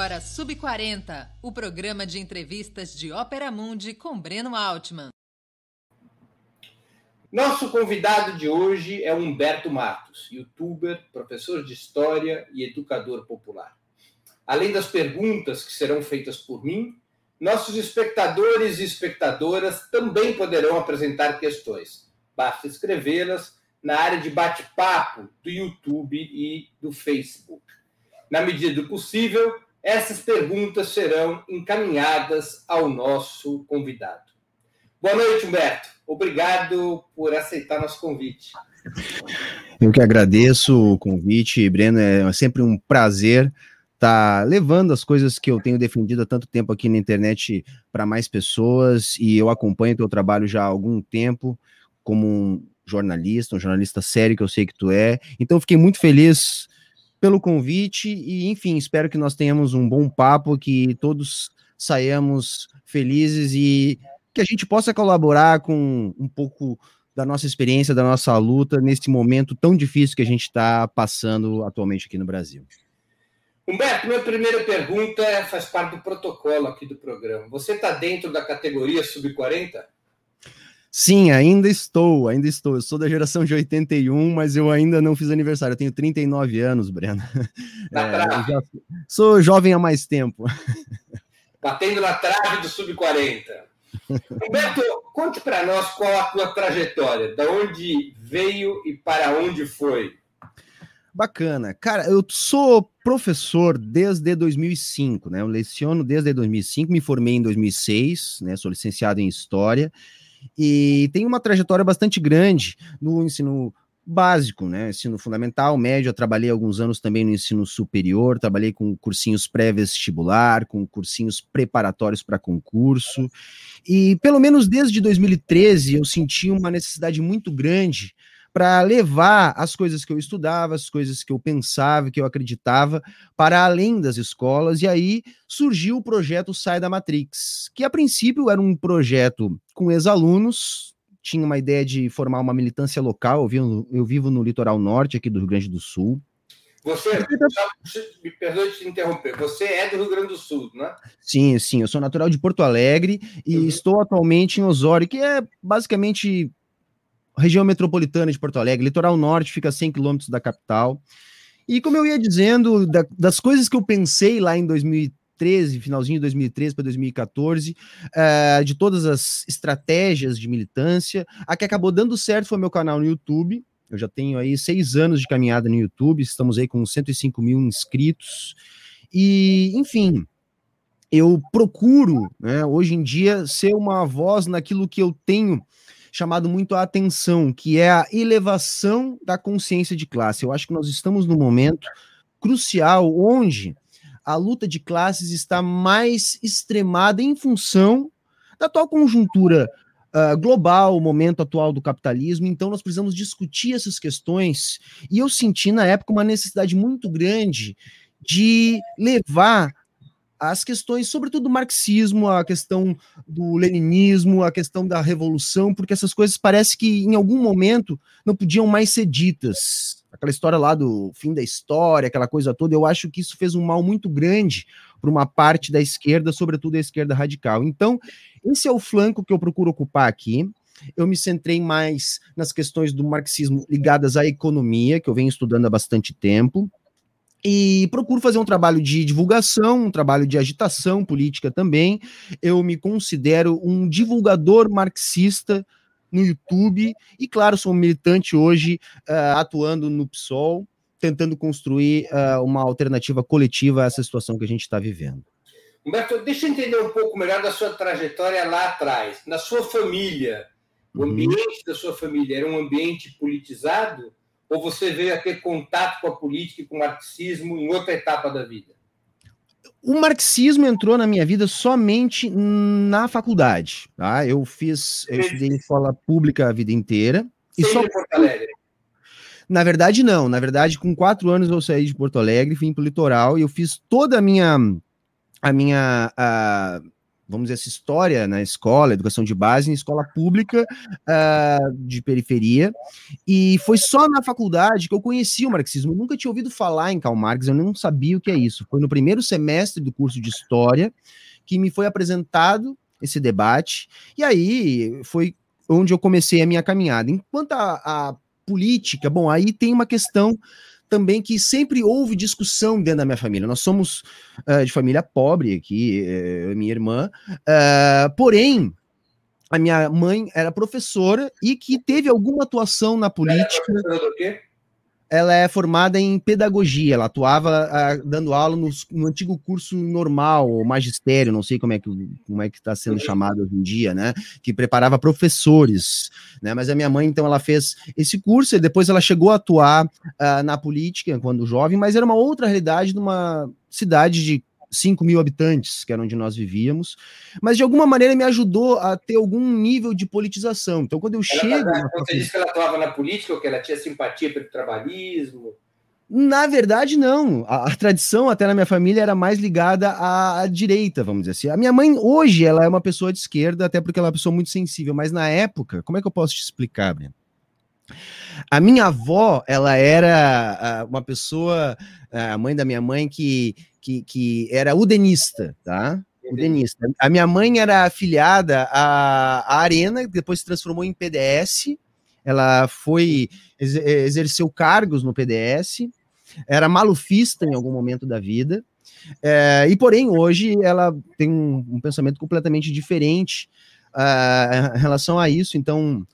agora Sub 40, o programa de entrevistas de Ópera Mundi com Breno Altman. Nosso convidado de hoje é Humberto Matos, youtuber, professor de história e educador popular. Além das perguntas que serão feitas por mim, nossos espectadores e espectadoras também poderão apresentar questões. Basta escrevê-las na área de bate-papo do YouTube e do Facebook. Na medida do possível, essas perguntas serão encaminhadas ao nosso convidado. Boa noite, Humberto. Obrigado por aceitar nosso convite. Eu que agradeço o convite, Breno. É sempre um prazer estar tá levando as coisas que eu tenho defendido há tanto tempo aqui na internet para mais pessoas e eu acompanho teu trabalho já há algum tempo como um jornalista, um jornalista sério que eu sei que tu é. Então fiquei muito feliz pelo convite e enfim, espero que nós tenhamos um bom papo, que todos saiamos felizes e que a gente possa colaborar com um pouco da nossa experiência, da nossa luta nesse momento tão difícil que a gente está passando atualmente aqui no Brasil. Humberto, minha primeira pergunta faz parte do protocolo aqui do programa. Você está dentro da categoria sub-40? Sim, ainda estou, ainda estou. Eu sou da geração de 81, mas eu ainda não fiz aniversário. Eu tenho 39 anos, Breno. Na é, trave. Sou jovem há mais tempo. Batendo na trave do sub-40. Humberto, conte para nós qual a tua trajetória, da onde veio e para onde foi. Bacana. Cara, eu sou professor desde 2005, né? Eu leciono desde 2005, me formei em 2006, né? Sou licenciado em História e tenho uma trajetória bastante grande no ensino básico, né? Ensino fundamental, médio. Eu trabalhei alguns anos também no ensino superior, trabalhei com cursinhos pré-vestibular, com cursinhos preparatórios para concurso. E pelo menos desde 2013 eu senti uma necessidade muito grande para levar as coisas que eu estudava, as coisas que eu pensava, que eu acreditava, para além das escolas. E aí surgiu o projeto Sai da Matrix, que a princípio era um projeto com ex-alunos, tinha uma ideia de formar uma militância local. Eu vivo, eu vivo no litoral norte aqui do Rio Grande do Sul. Você, me perdoe te interromper, você é do Rio Grande do Sul, né? Sim, sim, eu sou natural de Porto Alegre e uhum. estou atualmente em Osório, que é basicamente região metropolitana de Porto Alegre, litoral norte, fica a 100 quilômetros da capital. E como eu ia dizendo, da, das coisas que eu pensei lá em 2013, finalzinho de 2013 para 2014, uh, de todas as estratégias de militância, a que acabou dando certo foi meu canal no YouTube. Eu já tenho aí seis anos de caminhada no YouTube, estamos aí com 105 mil inscritos. E, enfim, eu procuro, né, hoje em dia, ser uma voz naquilo que eu tenho chamado muito a atenção, que é a elevação da consciência de classe. Eu acho que nós estamos num momento crucial onde a luta de classes está mais extremada em função da atual conjuntura uh, global, o momento atual do capitalismo. Então, nós precisamos discutir essas questões. E eu senti na época uma necessidade muito grande de levar as questões, sobretudo do marxismo, a questão do leninismo, a questão da revolução, porque essas coisas parece que em algum momento não podiam mais ser ditas. Aquela história lá do fim da história, aquela coisa toda, eu acho que isso fez um mal muito grande para uma parte da esquerda, sobretudo a esquerda radical. Então, esse é o flanco que eu procuro ocupar aqui. Eu me centrei mais nas questões do marxismo ligadas à economia, que eu venho estudando há bastante tempo e procuro fazer um trabalho de divulgação, um trabalho de agitação política também. Eu me considero um divulgador marxista no YouTube e, claro, sou um militante hoje uh, atuando no PSOL, tentando construir uh, uma alternativa coletiva a essa situação que a gente está vivendo. Humberto, deixa eu entender um pouco melhor da sua trajetória lá atrás. Na sua família, o uhum. ambiente da sua família era um ambiente politizado? Ou você veio a ter contato com a política e com o marxismo em outra etapa da vida? O marxismo entrou na minha vida somente na faculdade. Tá? Eu fiz, eu estudei em escola pública a vida inteira. e só... Porto Alegre? Na verdade, não. Na verdade, com quatro anos eu saí de Porto Alegre, vim para o litoral e eu fiz toda a minha, a minha a vamos dizer, essa história na escola, educação de base, em escola pública uh, de periferia, e foi só na faculdade que eu conheci o marxismo. Eu nunca tinha ouvido falar em Karl Marx, eu não sabia o que é isso. Foi no primeiro semestre do curso de História que me foi apresentado esse debate, e aí foi onde eu comecei a minha caminhada. Enquanto a, a política, bom, aí tem uma questão também que sempre houve discussão dentro da minha família. Nós somos uh, de família pobre aqui, uh, minha irmã, uh, porém, a minha mãe era professora e que teve alguma atuação na política. Era professora do quê? Ela é formada em pedagogia, ela atuava uh, dando aula no, no, antigo curso normal, ou magistério, não sei como é que como é que está sendo chamado hoje em dia, né? Que preparava professores, né? Mas a minha mãe, então, ela fez esse curso e depois ela chegou a atuar uh, na política quando jovem, mas era uma outra realidade de uma cidade de 5 mil habitantes, que era onde nós vivíamos, mas de alguma maneira me ajudou a ter algum nível de politização. Então, quando eu ela, chego. Ela, você disse que ela atuava na política ou que ela tinha simpatia pelo trabalhismo? Na verdade, não. A, a, tradição, até na minha família, era mais ligada à, à, direita, vamos dizer assim. A minha mãe, hoje, ela é uma pessoa de esquerda, até porque ela é uma pessoa muito sensível, mas na época, como é que eu posso te explicar, Breno? A minha avó, ela era uma pessoa, a mãe da minha mãe, que que, que era udenista, tá? Udenista. A minha mãe era afiliada à, à Arena, depois se transformou em PDS. Ela foi exerceu cargos no PDS, era malufista em algum momento da vida. É, e porém hoje ela tem um, um pensamento completamente diferente uh, em relação a isso. Então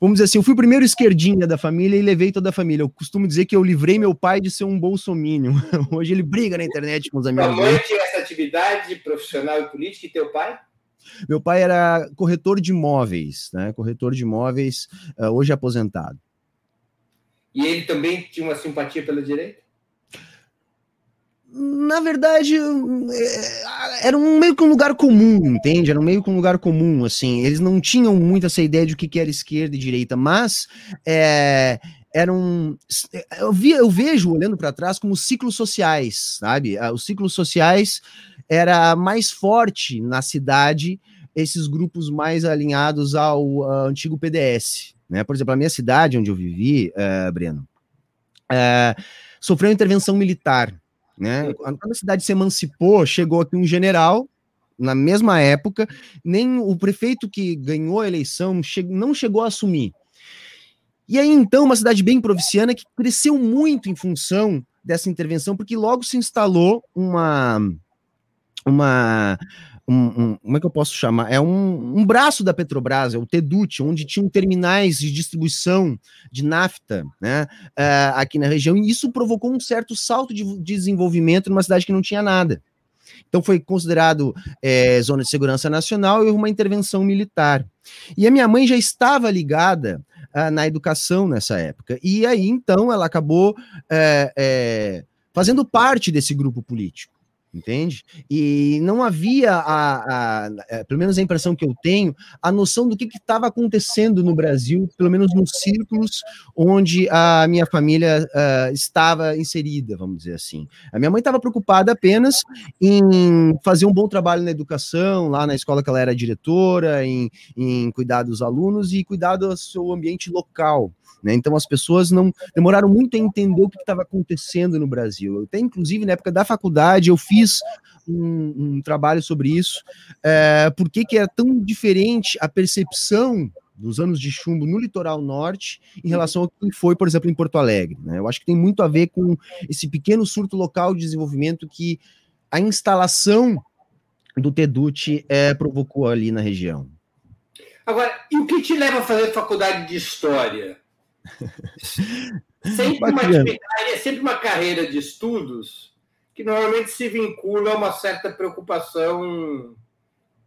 vamos dizer assim, eu fui o primeiro esquerdinha da família e levei toda a família. Eu costumo dizer que eu livrei meu pai de ser um bolsominion. Hoje ele briga na internet com os amigos. Sua mãe tinha essa atividade profissional e política e teu pai? Meu pai era corretor de imóveis, né? Corretor de imóveis, uh, hoje aposentado. E ele também tinha uma simpatia pela direita? Na verdade, é, era um meio que um lugar comum, entende? Era um meio que um lugar comum, assim. Eles não tinham muito essa ideia de o que era esquerda e direita, mas é, eram. Eu, vi, eu vejo, olhando para trás, como ciclos sociais, sabe? Ah, os ciclos sociais era mais forte na cidade, esses grupos mais alinhados ao, ao antigo PDS. Né? Por exemplo, a minha cidade, onde eu vivi, uh, Breno, uh, sofreu intervenção militar né? Quando a cidade se emancipou, chegou aqui um general na mesma época, nem o prefeito que ganhou a eleição não chegou a assumir. E aí, então, uma cidade bem provinciana que cresceu muito em função dessa intervenção, porque logo se instalou uma, uma um, um, como é que eu posso chamar? É um, um braço da Petrobras, é o TEDUT, onde tinham terminais de distribuição de nafta né, uh, aqui na região, e isso provocou um certo salto de desenvolvimento numa cidade que não tinha nada. Então foi considerado é, zona de segurança nacional e uma intervenção militar. E a minha mãe já estava ligada uh, na educação nessa época. E aí, então, ela acabou é, fazendo parte desse grupo político entende? E não havia, a, a, a, pelo menos a impressão que eu tenho, a noção do que estava acontecendo no Brasil, pelo menos nos círculos onde a minha família uh, estava inserida, vamos dizer assim. A minha mãe estava preocupada apenas em fazer um bom trabalho na educação, lá na escola que ela era diretora, em, em cuidar dos alunos e cuidar do seu ambiente local. Né? Então as pessoas não demoraram muito a entender o que estava acontecendo no Brasil. Até inclusive na época da faculdade eu fiz um, um trabalho sobre isso, é, por que é tão diferente a percepção dos anos de chumbo no litoral norte em relação ao que foi, por exemplo, em Porto Alegre. Né? Eu acho que tem muito a ver com esse pequeno surto local de desenvolvimento que a instalação do TEDUT é, provocou ali na região. Agora, e o que te leva a fazer faculdade de História? Sempre, uma é sempre uma carreira de estudos que normalmente se vincula a uma certa preocupação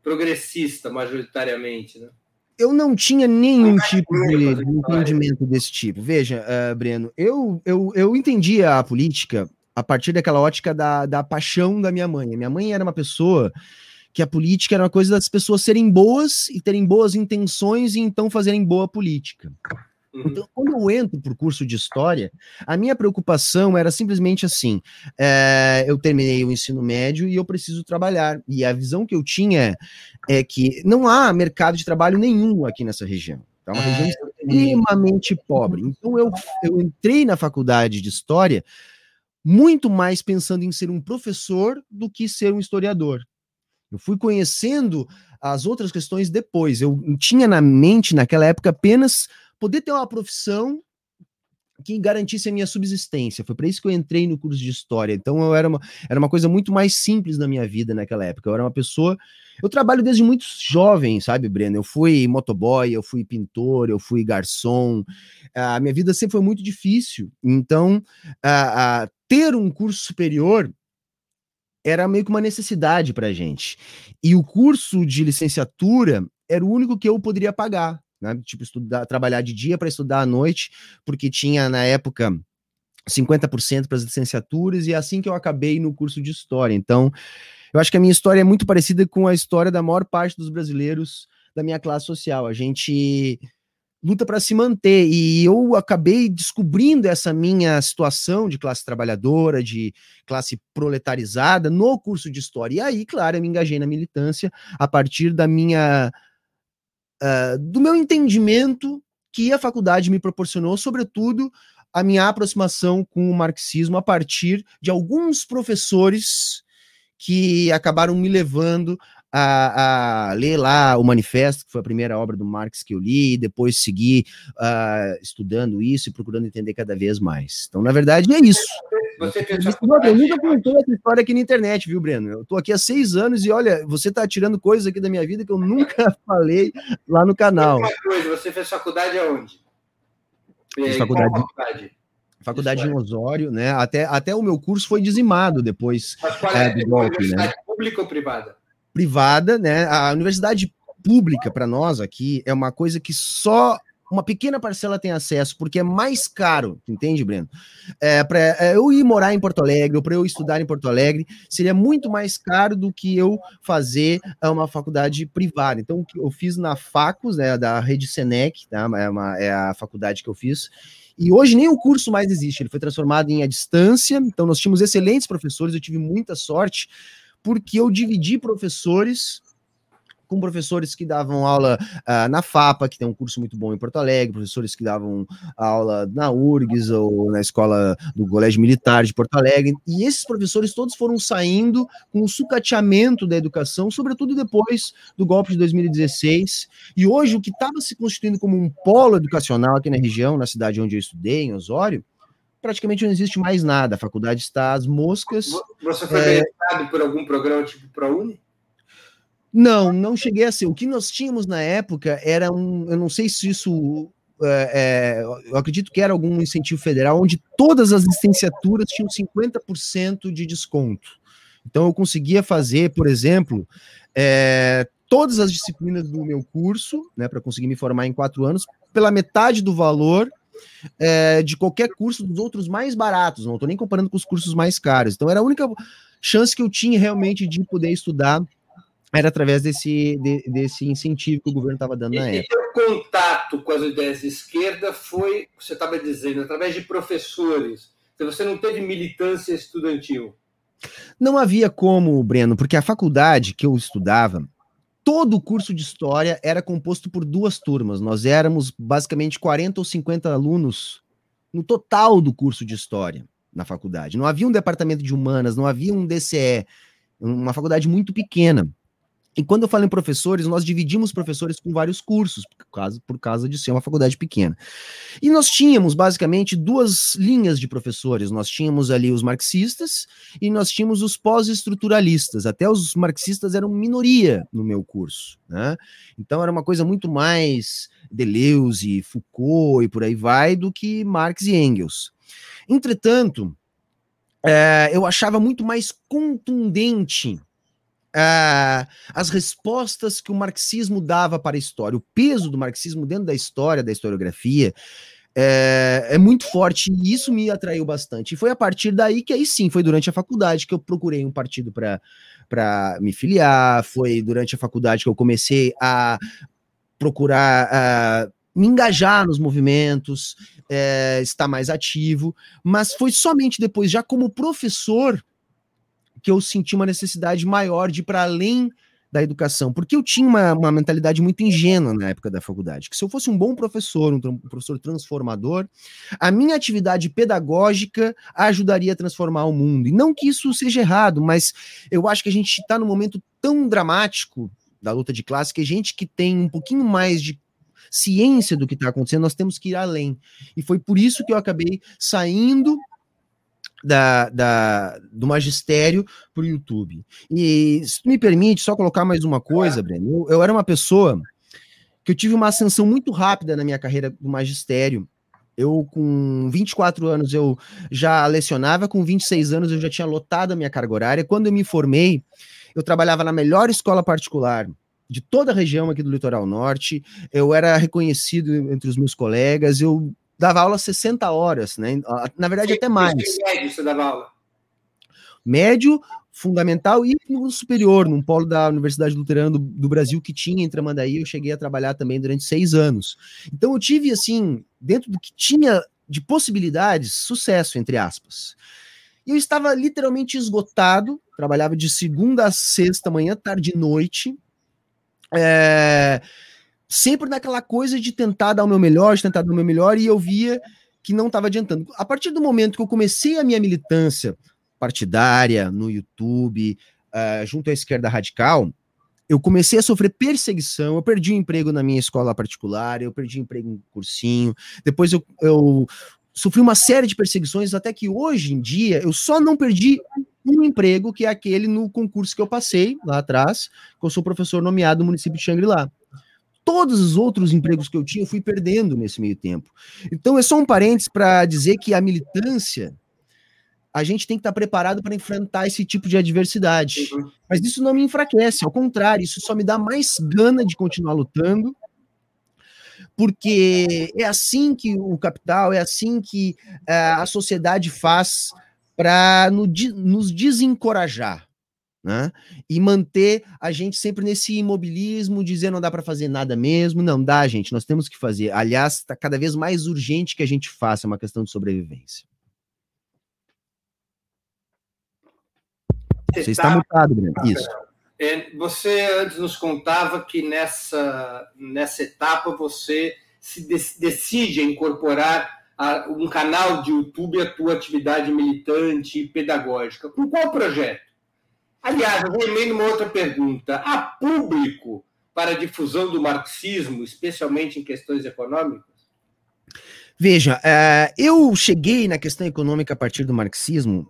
progressista, majoritariamente, né? eu não tinha nenhum tipo de, de, entendimento desse tipo. Veja, uh, Breno, eu, eu, eu entendia a política a partir daquela ótica da, da paixão da minha mãe. A minha mãe era uma pessoa que a política era uma coisa das pessoas serem boas e terem boas intenções e então fazerem boa política. Uhum. Então, quando eu entro para o curso de História, a minha preocupação era simplesmente assim: é, eu terminei o ensino médio e eu preciso trabalhar. E a visão que eu tinha é que não há mercado de trabalho nenhum aqui nessa região. É uma região extremamente pobre. Então, eu, eu entrei na faculdade de História muito mais pensando em ser um professor do que ser um historiador. Eu fui conhecendo as outras questões depois. Eu tinha na mente, naquela época, apenas poder ter uma profissão que garantisse a minha subsistência. Foi para isso que eu entrei no curso de história. Então eu era uma, era uma coisa muito mais simples na minha vida naquela época. Eu era uma pessoa. Eu trabalho desde muito jovem, sabe, Breno? Eu fui motoboy, eu fui pintor, eu fui garçom. A minha vida sempre foi muito difícil. Então, a, a ter um curso superior era meio que uma necessidade para gente. E o curso de licenciatura era o único que eu poderia pagar, né? Tipo, estudar, trabalhar de dia para estudar à noite, porque tinha na época 50% para as licenciaturas, e é assim que eu acabei no curso de história. Então, eu acho que a minha história é muito parecida com a história da maior parte dos brasileiros da minha classe social. A gente luta para se manter. E eu acabei descobrindo essa minha situação de classe trabalhadora, de classe proletarizada, no curso de história. E aí, claro, eu me engajei na militância a partir da minha. Uh, do meu entendimento que a faculdade me proporcionou, sobretudo a minha aproximação com o marxismo a partir de alguns professores que acabaram me levando a, a, ler lá o Manifesto, que foi a primeira obra do Marx que eu li, e depois seguir uh, estudando isso e procurando entender cada vez mais. Então, na verdade, é isso. Você fez eu nunca contou essa história aqui na internet, viu, Breno? Eu tô aqui há seis anos e olha, você tá tirando coisas aqui da minha vida que eu nunca falei lá no canal. Uma coisa, você fez faculdade aonde? Fiz faculdade. faculdade? Faculdade em Osório, né? Até, até o meu curso foi dizimado depois Mas qual é, é do golpe, né? Pública ou privada? Privada, né? A universidade pública para nós aqui é uma coisa que só uma pequena parcela tem acesso, porque é mais caro, entende, Breno? É, para é, eu ir morar em Porto Alegre ou para eu estudar em Porto Alegre, seria muito mais caro do que eu fazer é, uma faculdade privada. Então, eu fiz na Facus, né, da Rede Senec, tá? é, uma, é a faculdade que eu fiz, e hoje nem o curso mais existe, ele foi transformado em à distância, então nós tínhamos excelentes professores, eu tive muita sorte, porque eu dividi professores com professores que davam aula uh, na FAPA, que tem um curso muito bom em Porto Alegre, professores que davam aula na URGS ou na escola do Colégio Militar de Porto Alegre, e esses professores todos foram saindo com o sucateamento da educação, sobretudo depois do golpe de 2016, e hoje o que estava se constituindo como um polo educacional aqui na região, na cidade onde eu estudei, em Osório, praticamente não existe mais nada. A faculdade está às moscas. Você foi é... por algum programa tipo ProUni? Não, não cheguei a ser. O que nós tínhamos na época era um. Eu não sei se isso. É, é, eu acredito que era algum incentivo federal, onde todas as licenciaturas tinham 50% de desconto. Então, eu conseguia fazer, por exemplo, é, todas as disciplinas do meu curso, né, para conseguir me formar em quatro anos, pela metade do valor é, de qualquer curso dos outros mais baratos, não estou nem comparando com os cursos mais caros. Então era a única chance que eu tinha realmente de poder estudar era através desse, de, desse incentivo que o governo estava dando na época. E o contato com as ideias de esquerda foi, você estava dizendo, através de professores. Então você não teve militância estudantil. Não havia como, Breno, porque a faculdade que eu estudava, todo o curso de história era composto por duas turmas. Nós éramos basicamente 40 ou 50 alunos no total do curso de história na faculdade. Não havia um departamento de humanas, não havia um DCE, uma faculdade muito pequena. E quando eu falo em professores, nós dividimos professores com vários cursos, por causa, por causa de ser uma faculdade pequena. E nós tínhamos basicamente duas linhas de professores. Nós tínhamos ali os marxistas e nós tínhamos os pós-estruturalistas. Até os marxistas eram minoria no meu curso. Né? Então era uma coisa muito mais Deleuze, Foucault e por aí vai do que Marx e Engels. Entretanto, é, eu achava muito mais contundente Uh, as respostas que o marxismo dava para a história, o peso do marxismo dentro da história, da historiografia, é, é, muito forte e isso me atraiu bastante. E foi a partir daí que aí sim, foi durante a faculdade que eu procurei um partido para me filiar, foi durante a faculdade que eu comecei a procurar uh, me engajar nos movimentos, é, estar mais ativo, mas foi somente depois, já como professor, que eu senti uma necessidade maior de ir para além da educação, porque eu tinha uma, uma, mentalidade muito ingênua na época da faculdade, que se eu fosse um bom professor, um, um professor transformador, a minha atividade pedagógica ajudaria a transformar o mundo. E não que isso seja errado, mas eu acho que a gente está num momento tão dramático da luta de classe que a gente que tem um pouquinho mais de ciência do que está acontecendo, nós temos que ir além. E foi por isso que eu acabei saindo da, da, do magistério para o YouTube. E se me permite só colocar mais uma coisa, Breno, eu, eu, era uma pessoa que eu tive uma ascensão muito rápida na minha carreira do magistério. Eu, com 24 anos, eu já lecionava, com 26 anos, eu já tinha lotado a minha carga horária. Quando eu me formei, eu trabalhava na melhor escola particular de toda a região aqui do litoral norte. Eu era reconhecido entre os meus colegas. Eu dava aula 60 horas, né? Na verdade, até mais. médio você dava aula? Médio, fundamental e no superior, num polo da Universidade Luterana do, do, Brasil que tinha em Tramandaí, eu cheguei a trabalhar também durante seis anos. Então eu tive, assim, dentro do que tinha de possibilidades, sucesso, entre aspas. E eu estava literalmente esgotado, trabalhava de segunda a sexta, manhã, tarde e noite. É sempre naquela coisa de tentar dar o meu melhor, de tentar dar o meu melhor, e eu via que não estava adiantando. A partir do momento que eu comecei a minha militância partidária no YouTube, uh, junto à esquerda radical, eu comecei a sofrer perseguição, eu perdi o emprego na minha escola particular, eu perdi emprego em cursinho, depois eu, eu sofri uma série de perseguições, até que hoje em dia eu só não perdi um emprego, que é aquele no concurso que eu passei lá atrás, que eu sou professor nomeado no município de Xangri-Lá todos os outros empregos que eu tinha, eu fui perdendo nesse meio tempo. Então, é só um parênteses para dizer que a militância, a gente tem que estar tá preparado para enfrentar esse tipo de adversidade. Uhum. Mas isso não me enfraquece, ao contrário, isso só me dá mais gana de continuar lutando, porque é assim que o capital, é assim que uh, a sociedade faz para nos desencorajar né? E manter a gente sempre nesse imobilismo, dizer não dá para fazer nada mesmo. Não dá, gente, nós temos que fazer. Aliás, está cada vez mais urgente que a gente faça, é uma questão de sobrevivência. Você, está tá... mutado, Breno. Isso. É, você antes nos contava que nessa, nessa etapa você se decide incorporar a, um canal de YouTube à tua atividade militante e pedagógica. Com qual projeto? Aliás, eu vou emendo uma outra pergunta. Há público para a difusão do marxismo, especialmente em questões econômicas? Veja, uh, eu cheguei na questão econômica a partir do marxismo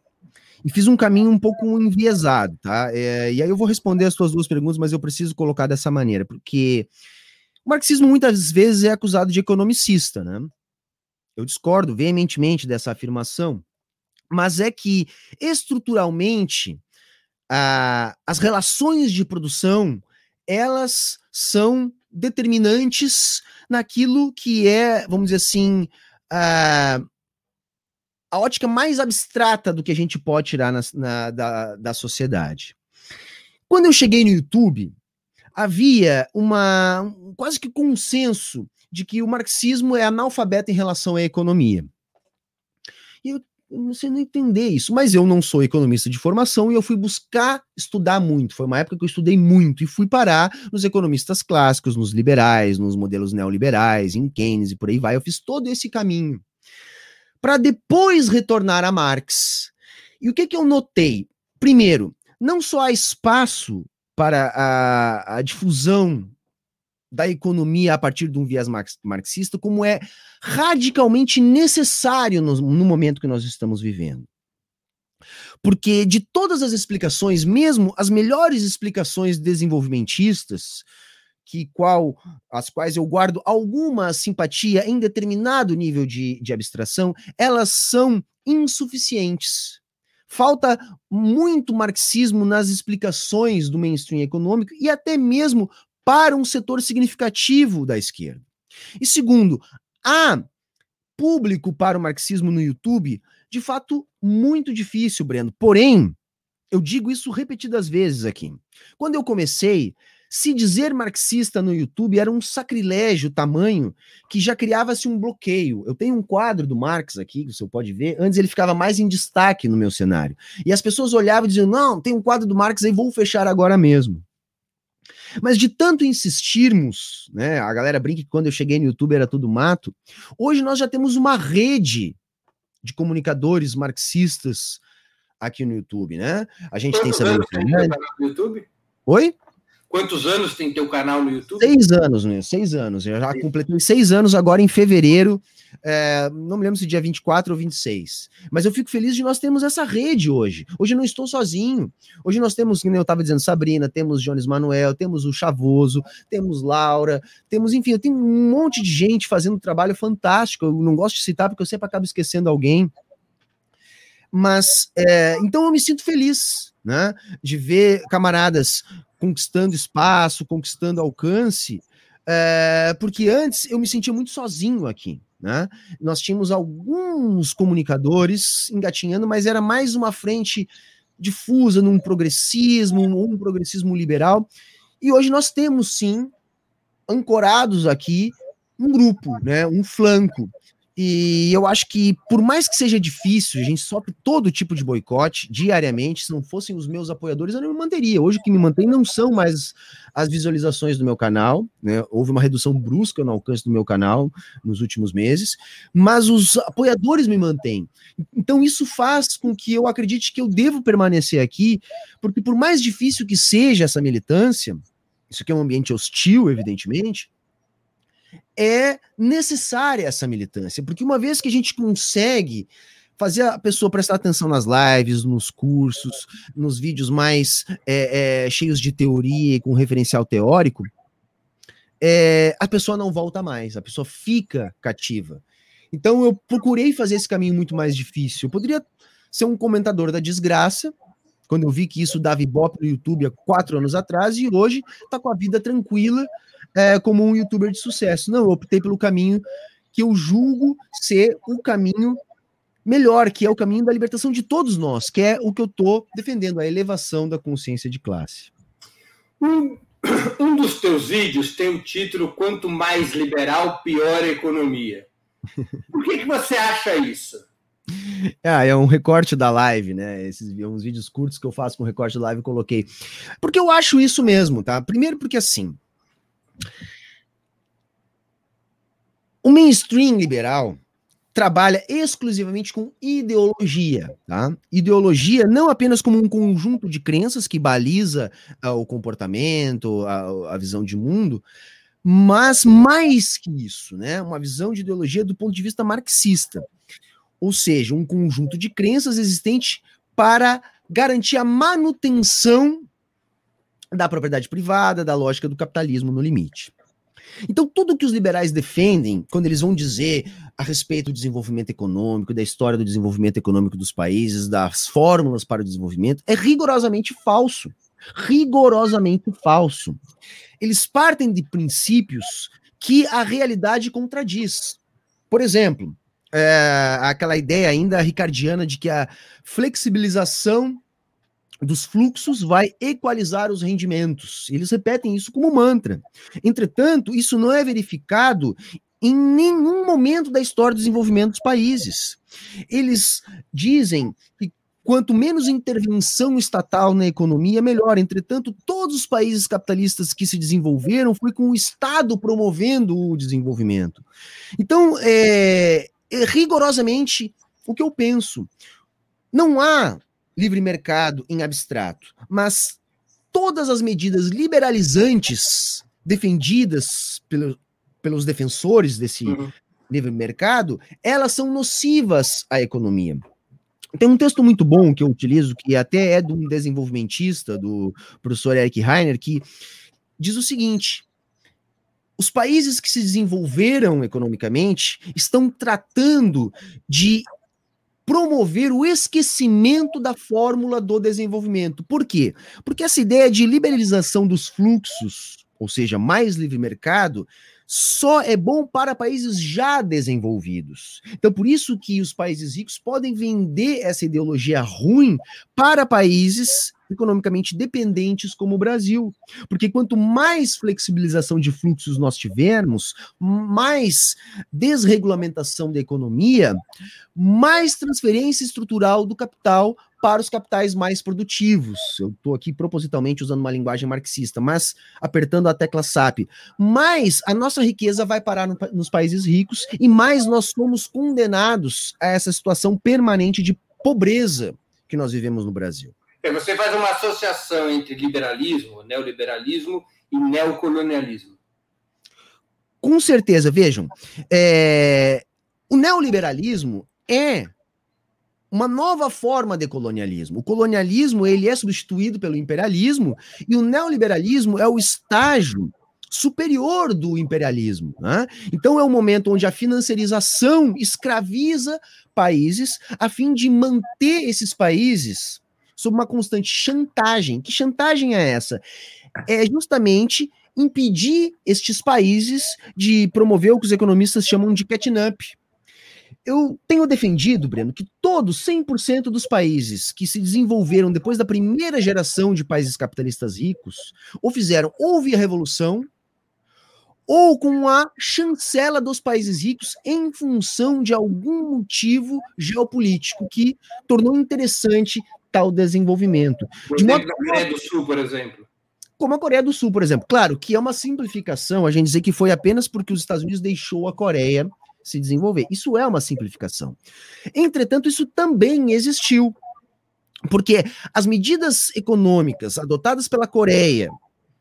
e fiz um caminho um pouco enviesado, tá? É, e aí eu vou responder as suas duas perguntas, mas eu preciso colocar dessa maneira, porque o marxismo muitas vezes é acusado de economicista, né? Eu discordo veementemente dessa afirmação, mas é que estruturalmente as relações de produção elas são determinantes naquilo que é, vamos dizer assim, a, a ótica mais abstrata do que a gente pode tirar na, na, da, da sociedade. Quando eu cheguei no YouTube, havia uma um, quase que consenso de que o marxismo é analfabeto em relação à economia. Eu não entender isso, mas eu não sou economista de formação e eu fui buscar estudar muito. Foi uma época que eu estudei muito e fui parar nos economistas clássicos, nos liberais, nos modelos neoliberais, em Keynes e por aí vai. Eu fiz todo esse caminho para depois retornar a Marx. E o que, que eu notei? Primeiro, não só há espaço para a, a difusão da economia a partir de um viés marxista, como é radicalmente necessário no, no momento que nós estamos vivendo. Porque de todas as explicações, mesmo as melhores explicações desenvolvimentistas, que qual as quais eu guardo alguma simpatia em determinado nível de, de abstração, elas são insuficientes. Falta muito marxismo nas explicações do mainstream econômico e até mesmo para um setor significativo da esquerda. E segundo, há público para o marxismo no YouTube, de fato, muito difícil, Breno. Porém, eu digo isso repetidas vezes aqui. Quando eu comecei, Se dizer marxista no YouTube era um sacrilégio tamanho que já criava-se um bloqueio. Eu tenho um quadro do Marx aqui, que você pode ver. Antes ele ficava mais em destaque no meu cenário. E as pessoas olhavam e diziam: não, tem um quadro do Marx aí, vou fechar agora mesmo. Mas de tanto insistirmos, né? A galera brinca que quando eu cheguei no YouTube era tudo mato. Hoje nós já temos uma rede de comunicadores marxistas aqui no YouTube, né? A gente Quantos tem anos tem teu canal no YouTube? Oi? Quantos anos tem teu canal no YouTube? Seis anos, né? Seis anos. Eu já completei seis anos agora em fevereiro. É, não me lembro se dia 24 ou 26. Mas eu fico feliz de nós termos essa rede hoje. Hoje eu não estou sozinho. Hoje nós temos, como eu estava dizendo, Sabrina, temos Jones Manuel, temos o Chavoso, temos Laura, temos, enfim, eu tenho um monte de gente fazendo um trabalho fantástico. Eu não gosto de citar porque eu sempre acabo esquecendo alguém. Mas, é, então eu me sinto feliz, né? De ver camaradas conquistando espaço, conquistando alcance, é, porque antes eu me sentia muito sozinho aqui. Né? Nós tínhamos alguns comunicadores engatinhando, mas era mais uma frente difusa num progressismo, um progressismo liberal. E hoje nós temos sim ancorados aqui um grupo, né, um flanco e eu acho que, por mais que seja difícil, a gente sofre todo tipo de boicote diariamente. Se não fossem os meus apoiadores, eu não me manteria. Hoje o que me mantém não são mais as visualizações do meu canal, né? Houve uma redução brusca no alcance do meu canal nos últimos meses, mas os apoiadores me mantêm. Então isso faz com que eu acredite que eu devo permanecer aqui, porque por mais difícil que seja essa militância, isso aqui é um ambiente hostil, evidentemente, é necessária essa militância, porque uma vez que a gente consegue fazer a pessoa prestar atenção nas lives, nos cursos, nos vídeos mais é, é, cheios de teoria e com referencial teórico, é, a pessoa não volta mais, a pessoa fica cativa. Então eu procurei fazer esse caminho muito mais difícil. Eu poderia ser um comentador da desgraça, quando eu vi que isso dava ibope no YouTube há quatro anos atrás, e hoje está com a vida tranquila, é, como um youtuber de sucesso. Não, eu optei pelo caminho que eu julgo ser o caminho melhor, que é o caminho da libertação de todos nós, que é o que eu estou defendendo, a elevação da consciência de classe. Um, um dos teus vídeos tem o título Quanto mais liberal, pior a economia. Por que, que você acha isso? Ah, é um recorte da live, né? Esses uns vídeos curtos que eu faço com recorte da live coloquei. Porque eu acho isso mesmo, tá? Primeiro porque assim, o mainstream liberal trabalha exclusivamente com ideologia, tá? Ideologia não apenas como um conjunto de crenças que baliza uh, o comportamento, a, a, visão de mundo, mas mais que isso, né? Uma visão de ideologia do ponto de vista marxista. Ou seja, um conjunto de crenças existente para garantir a manutenção da propriedade privada, da lógica do capitalismo no limite. Então, tudo que os liberais defendem, quando eles vão dizer a respeito do desenvolvimento econômico, da história do desenvolvimento econômico dos países, das fórmulas para o desenvolvimento, é rigorosamente falso. Rigorosamente falso. Eles partem de princípios que a realidade contradiz. Por exemplo, é, aquela ideia ainda ricardiana de que a flexibilização dos fluxos vai equalizar os rendimentos. Eles repetem isso como mantra. Entretanto, isso não é verificado em nenhum momento da história do desenvolvimento dos países. Eles dizem que quanto menos intervenção estatal na economia, melhor. Entretanto, todos os países capitalistas que se desenvolveram foi com o Estado promovendo o desenvolvimento. Então, é, é rigorosamente o que eu penso. Não há livre mercado em abstrato, mas todas as medidas liberalizantes defendidas pelo, pelos defensores desse uhum. livre mercado, elas são nocivas à economia. Tem um texto muito bom que eu utilizo, que até é de um desenvolvimentista, do professor Eric Heiner, que diz o seguinte: os países que se desenvolveram economicamente estão tratando de promover o esquecimento da fórmula do desenvolvimento. Por quê? Porque essa ideia de liberalização dos fluxos, ou seja, mais livre mercado, só é bom para países já desenvolvidos. Então, por isso que os países ricos podem vender essa ideologia ruim para países economicamente dependentes como o Brasil. Porque quanto mais flexibilização de fluxos nós tivermos, mais desregulamentação da economia, mais transferência estrutural do capital para os capitais mais produtivos. Eu estou aqui propositalmente usando uma linguagem marxista, mas apertando a tecla SAP. Mais a nossa riqueza vai parar no, nos países ricos e mais nós somos condenados a essa situação permanente de pobreza que nós vivemos no Brasil. Você faz uma associação entre liberalismo, neoliberalismo e neocolonialismo. Com certeza, vejam, é, o neoliberalismo é uma nova forma de colonialismo. O colonialismo ele é substituído pelo imperialismo e o neoliberalismo é o estágio superior do imperialismo. Né? Então é um momento onde a financiarização escraviza países a fim de manter esses países sob uma constante chantagem. Que chantagem é essa? É justamente impedir estes países de promover o que os economistas chamam de catnap, eu tenho defendido, Breno, que todos, 100% dos países que se desenvolveram depois da primeira geração de países capitalistas ricos, ou fizeram ou via revolução, ou com a chancela dos países ricos em função de algum motivo geopolítico que tornou interessante tal desenvolvimento. de modo... Coreia do Sul, por exemplo. Como a Coreia do Sul, por exemplo. Claro que é uma simplificação a gente dizer que foi apenas porque os Estados Unidos deixou a Coreia se desenvolver. Isso é uma simplificação. Entretanto, isso também existiu. Porque as medidas econômicas adotadas pela Coreia,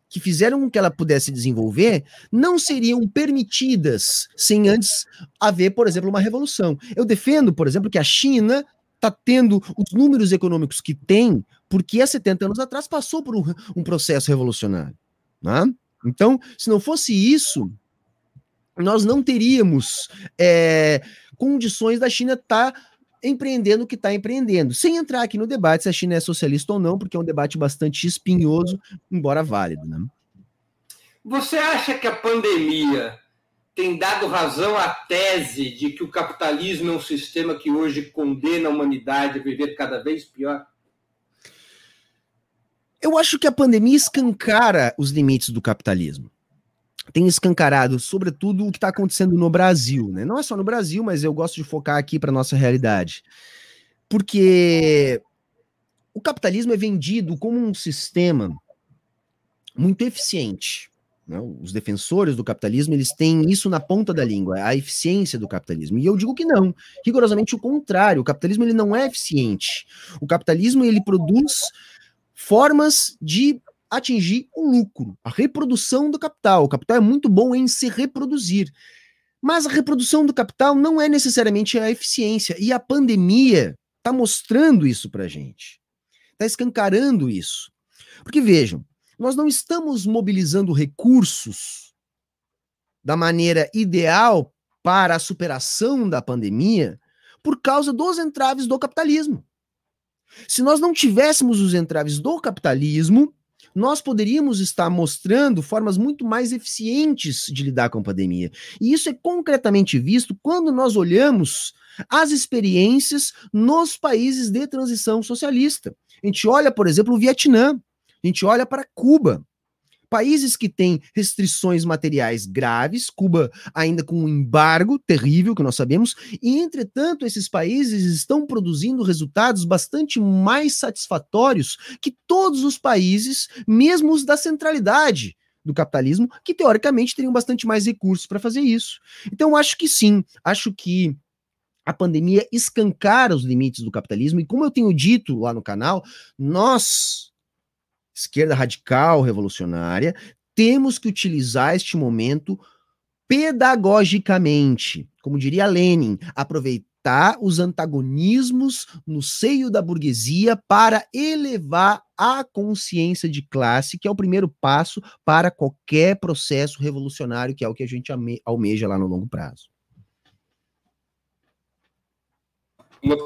que fizeram com que ela pudesse desenvolver, não seriam permitidas sem antes haver, por exemplo, uma revolução. Eu defendo, por exemplo, que a China está tendo os números econômicos que tem, porque há 70 anos atrás passou por um, um processo revolucionário. Né? Então, se não fosse isso, nós não teríamos é, condições da China estar tá empreendendo o que está empreendendo. Sem entrar aqui no debate se a China é socialista ou não, porque é um debate bastante espinhoso, embora válido. Né? Você acha que a pandemia tem dado razão à tese de que o capitalismo é um sistema que hoje condena a humanidade a viver cada vez pior? Eu acho que a pandemia escancara os limites do capitalismo tem escancarado, sobretudo, o que está acontecendo no Brasil. Né? Não é só no Brasil, mas eu gosto de focar aqui para nossa realidade. Porque o capitalismo é vendido como um sistema muito eficiente. Né? Os defensores do capitalismo eles têm isso na ponta da língua, a eficiência do capitalismo. E eu digo que não, rigorosamente o contrário. O capitalismo ele não é eficiente. O capitalismo ele produz formas de atingir o lucro, a reprodução do capital. O capital é muito bom em se reproduzir. Mas a reprodução do capital não é necessariamente a eficiência. E a pandemia está mostrando isso para gente. Está escancarando isso. Porque vejam, nós não estamos mobilizando recursos da maneira ideal para a superação da pandemia por causa dos entraves do capitalismo. Se nós não tivéssemos os entraves do capitalismo, nós poderíamos estar mostrando formas muito mais eficientes de lidar com a pandemia. E isso é concretamente visto quando nós olhamos as experiências nos países de transição socialista. A gente olha, por exemplo, o Vietnã, a gente olha para Cuba. Países que têm restrições materiais graves, Cuba ainda com um embargo terrível, que nós sabemos, e entretanto esses países estão produzindo resultados bastante mais satisfatórios que todos os países, mesmo os da centralidade do capitalismo, que teoricamente teriam bastante mais recursos para fazer isso. Então, acho que sim, acho que a pandemia escancara os limites do capitalismo, e como eu tenho dito lá no canal, nós esquerda radical revolucionária, temos que utilizar este momento pedagogicamente, como diria Lenin, aproveitar os antagonismos no seio da burguesia para elevar a consciência de classe, que é o primeiro passo para qualquer processo revolucionário, que é o que a gente almeja lá no longo prazo. Uma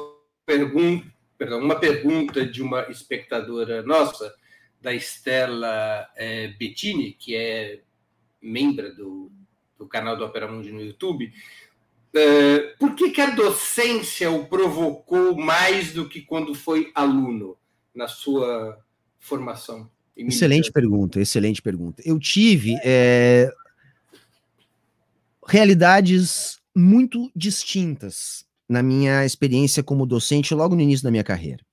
pergunta, perdão, uma pergunta de uma espectadora nossa da Estela é, Bettini, que é membro do, do canal do Opera Mundi no YouTube, é, por que, que a docência o provocou mais do que quando foi aluno, na sua formação? Excelente pergunta, excelente pergunta. Eu tive é, realidades muito distintas na minha experiência como docente logo no início da minha carreira.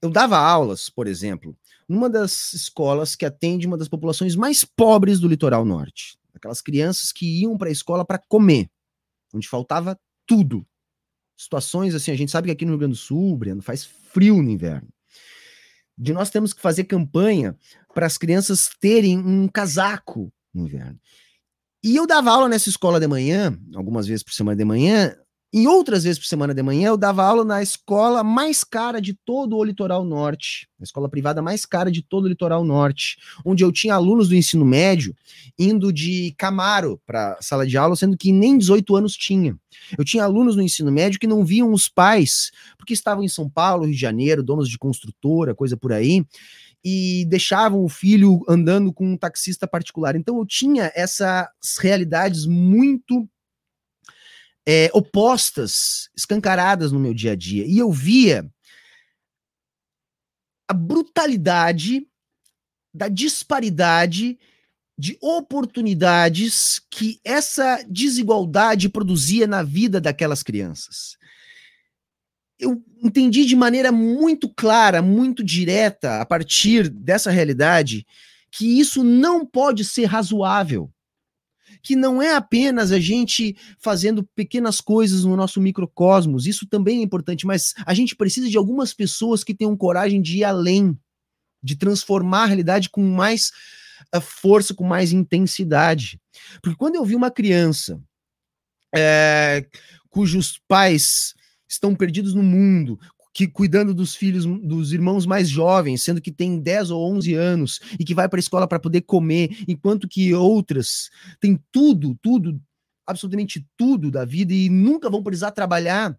Eu dava aulas, por exemplo, numa das escolas que atende uma das populações mais pobres do litoral norte. Aquelas crianças que iam para a escola para comer, onde faltava tudo. Situações assim, a gente sabe que aqui no Rio Grande do Sul, Breno, faz frio no inverno. De nós temos que fazer campanha para as crianças terem um casaco no inverno. E eu dava aula nessa escola de manhã, algumas vezes por semana de manhã, e outras vezes por semana de manhã eu dava aula na escola mais cara de todo o litoral norte, a escola privada mais cara de todo o litoral norte, onde eu tinha alunos do ensino médio indo de Camaro para sala de aula, sendo que nem 18 anos tinha. Eu tinha alunos no ensino médio que não viam os pais, porque estavam em São Paulo, Rio de Janeiro, donos de construtora, coisa por aí, e deixavam o filho andando com um taxista particular. Então eu tinha essas realidades muito é, opostas, escancaradas no meu dia a dia. E eu via a brutalidade da disparidade de oportunidades que essa desigualdade produzia na vida daquelas crianças. Eu entendi de maneira muito clara, muito direta, a partir dessa realidade, que isso não pode ser razoável que não é apenas a gente fazendo pequenas coisas no nosso microcosmos, isso também é importante, mas a gente precisa de algumas pessoas que tenham coragem de ir além, de transformar a realidade com mais uh, força, com mais intensidade. Porque quando eu vi uma criança é, cujos pais estão perdidos no mundo, que cuidando dos filhos, dos irmãos mais jovens, sendo que tem 10 ou 11 anos e que vai para a escola para poder comer, enquanto que outras têm tudo, tudo, absolutamente tudo da vida e nunca vão precisar trabalhar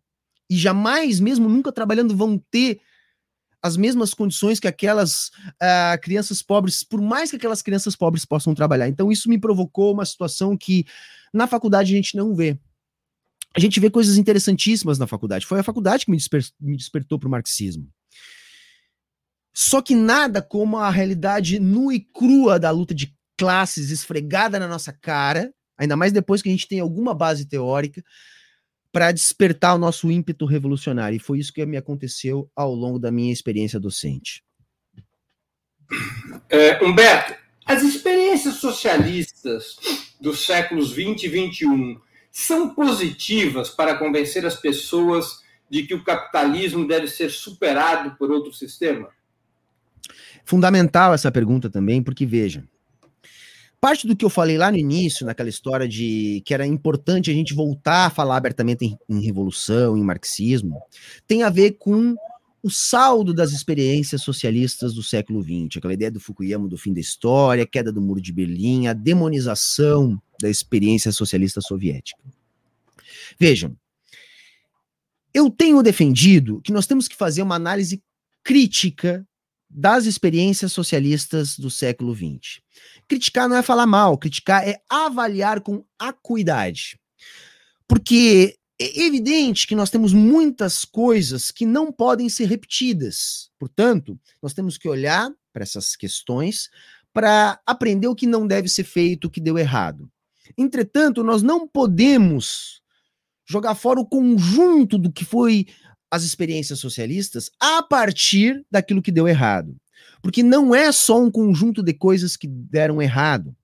e jamais, mesmo nunca trabalhando, vão ter as mesmas condições que aquelas uh, crianças pobres, por mais que aquelas crianças pobres possam trabalhar. Então, isso me provocou uma situação que na faculdade a gente não vê a gente vê coisas interessantíssimas na faculdade. Foi a faculdade que me, desper me despertou para o marxismo. Só que nada como a realidade nua e crua da luta de classes esfregada na nossa cara, ainda mais depois que a gente tem alguma base teórica, para despertar o nosso ímpeto revolucionário. E foi isso que me aconteceu ao longo da minha experiência docente. É, Humberto, as experiências socialistas dos séculos 20 e 21 são positivas para convencer as pessoas de que o capitalismo deve ser superado por outro sistema? Fundamental essa pergunta também, porque veja, parte do que eu falei lá no início, naquela história de que era importante a gente voltar a falar abertamente em, em revolução, em marxismo, tem a ver com o saldo das experiências socialistas do século XX, aquela ideia do Fukuyama do fim da história, queda do muro de Berlim, a demonização da experiência socialista soviética. Vejam, eu tenho defendido que nós temos que fazer uma análise crítica das experiências socialistas do século XX. Criticar não é falar mal, criticar é avaliar com acuidade. Porque é evidente que nós temos muitas coisas que não podem ser repetidas. Portanto, nós temos que olhar para essas questões para aprender o que não deve ser feito, o que deu errado. Entretanto, nós não podemos jogar fora o conjunto do que foi as experiências socialistas a partir daquilo que deu errado. Porque não é só um conjunto de coisas que deram errado.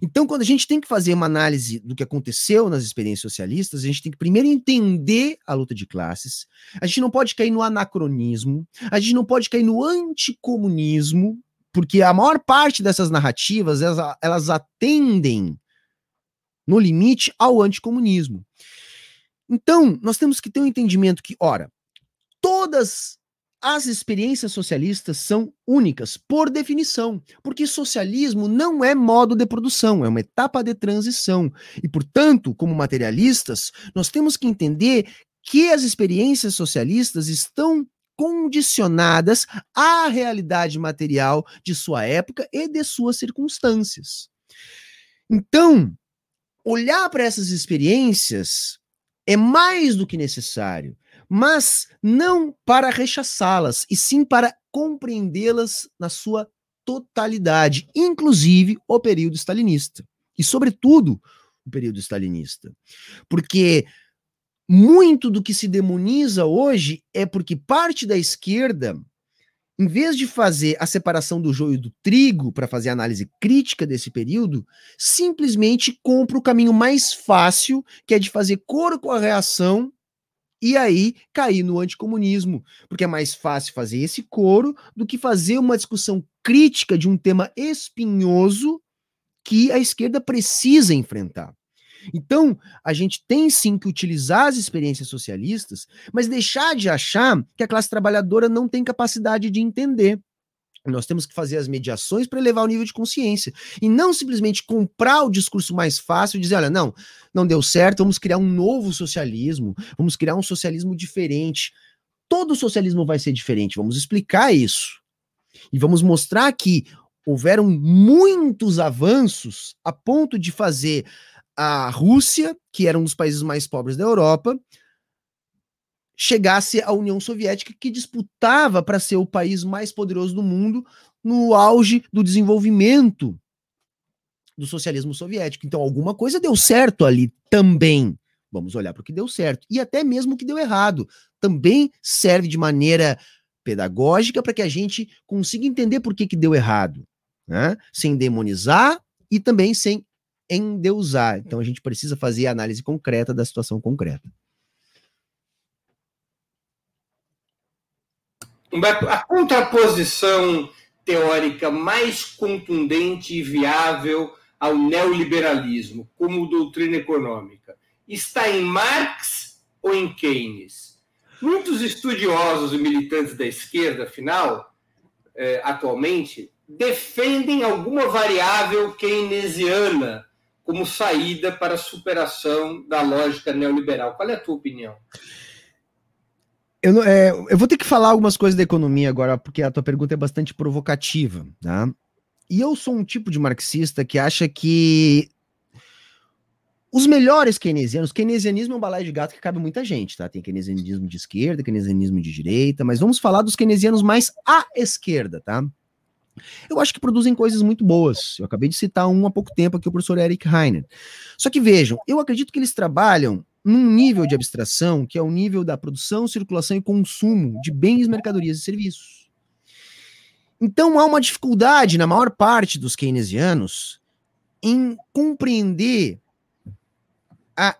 Então, quando a gente tem que fazer uma análise do que aconteceu nas experiências socialistas, a gente tem que primeiro entender a luta de classes. A gente não pode cair no anacronismo, a gente não pode cair no anticomunismo, porque a maior parte dessas narrativas elas, elas atendem no limite ao anticomunismo. Então, nós temos que ter um entendimento que, ora, todas as experiências socialistas são únicas, por definição, porque socialismo não é modo de produção, é uma etapa de transição. E, portanto, como materialistas, nós temos que entender que as experiências socialistas estão condicionadas à realidade material de sua época e de suas circunstâncias. Então, olhar para essas experiências é mais do que necessário, mas não para rechaçá-las, e sim para compreendê-las na sua totalidade, inclusive o período stalinista. E, sobretudo, o período stalinista. Porque muito do que se demoniza hoje é porque parte da esquerda, em vez de fazer a separação do joio do trigo para fazer a análise crítica desse período, simplesmente compra o caminho mais fácil, que é de fazer coro com a reação e aí cair no anticomunismo, porque é mais fácil fazer esse coro do que fazer uma discussão crítica de um tema espinhoso que a esquerda precisa enfrentar. Então, a gente tem sim que utilizar as experiências socialistas, mas deixar de achar que a classe trabalhadora não tem capacidade de entender. Nós temos que fazer as mediações para elevar o nível de consciência. E não simplesmente comprar o discurso mais fácil e dizer: olha, não, não deu certo, vamos criar um novo socialismo, vamos criar um socialismo diferente. Todo socialismo vai ser diferente, vamos explicar isso. E vamos mostrar que houveram muitos avanços a ponto de fazer a Rússia, que era um dos países mais pobres da Europa, chegasse à União Soviética, que disputava para ser o país mais poderoso do mundo no auge do desenvolvimento do socialismo soviético. Então, alguma coisa deu certo ali também. Vamos olhar para o que deu certo. E até mesmo o que deu errado. Também serve de maneira pedagógica para que a gente consiga entender por que, que deu errado. Né? Sem demonizar e também sem endeusar. Então a gente precisa fazer análise concreta da situação concreta. A contraposição teórica mais contundente e viável ao neoliberalismo como doutrina econômica está em Marx ou em Keynes? Muitos estudiosos e militantes da esquerda, afinal, eh, atualmente, defendem alguma variável keynesiana como saída para a superação da lógica neoliberal. Qual é a tua opinião? Eu, é, eu vou ter que falar algumas coisas da economia agora, porque a tua pergunta é bastante provocativa, tá? E eu sou um tipo de marxista que acha que os melhores keynesianos, keynesianismo é um balaio de gato que cabe muita gente, tá? Tem keynesianismo de esquerda, keynesianismo de direita, mas vamos falar dos keynesianos mais à esquerda, tá? Eu acho que produzem coisas muito boas. Eu acabei de citar um há pouco tempo aqui, o professor Eric Heiner. Só que vejam, eu acredito que eles trabalham num nível de abstração que é o nível da produção, circulação e consumo de bens, mercadorias e serviços. Então há uma dificuldade na maior parte dos keynesianos em compreender a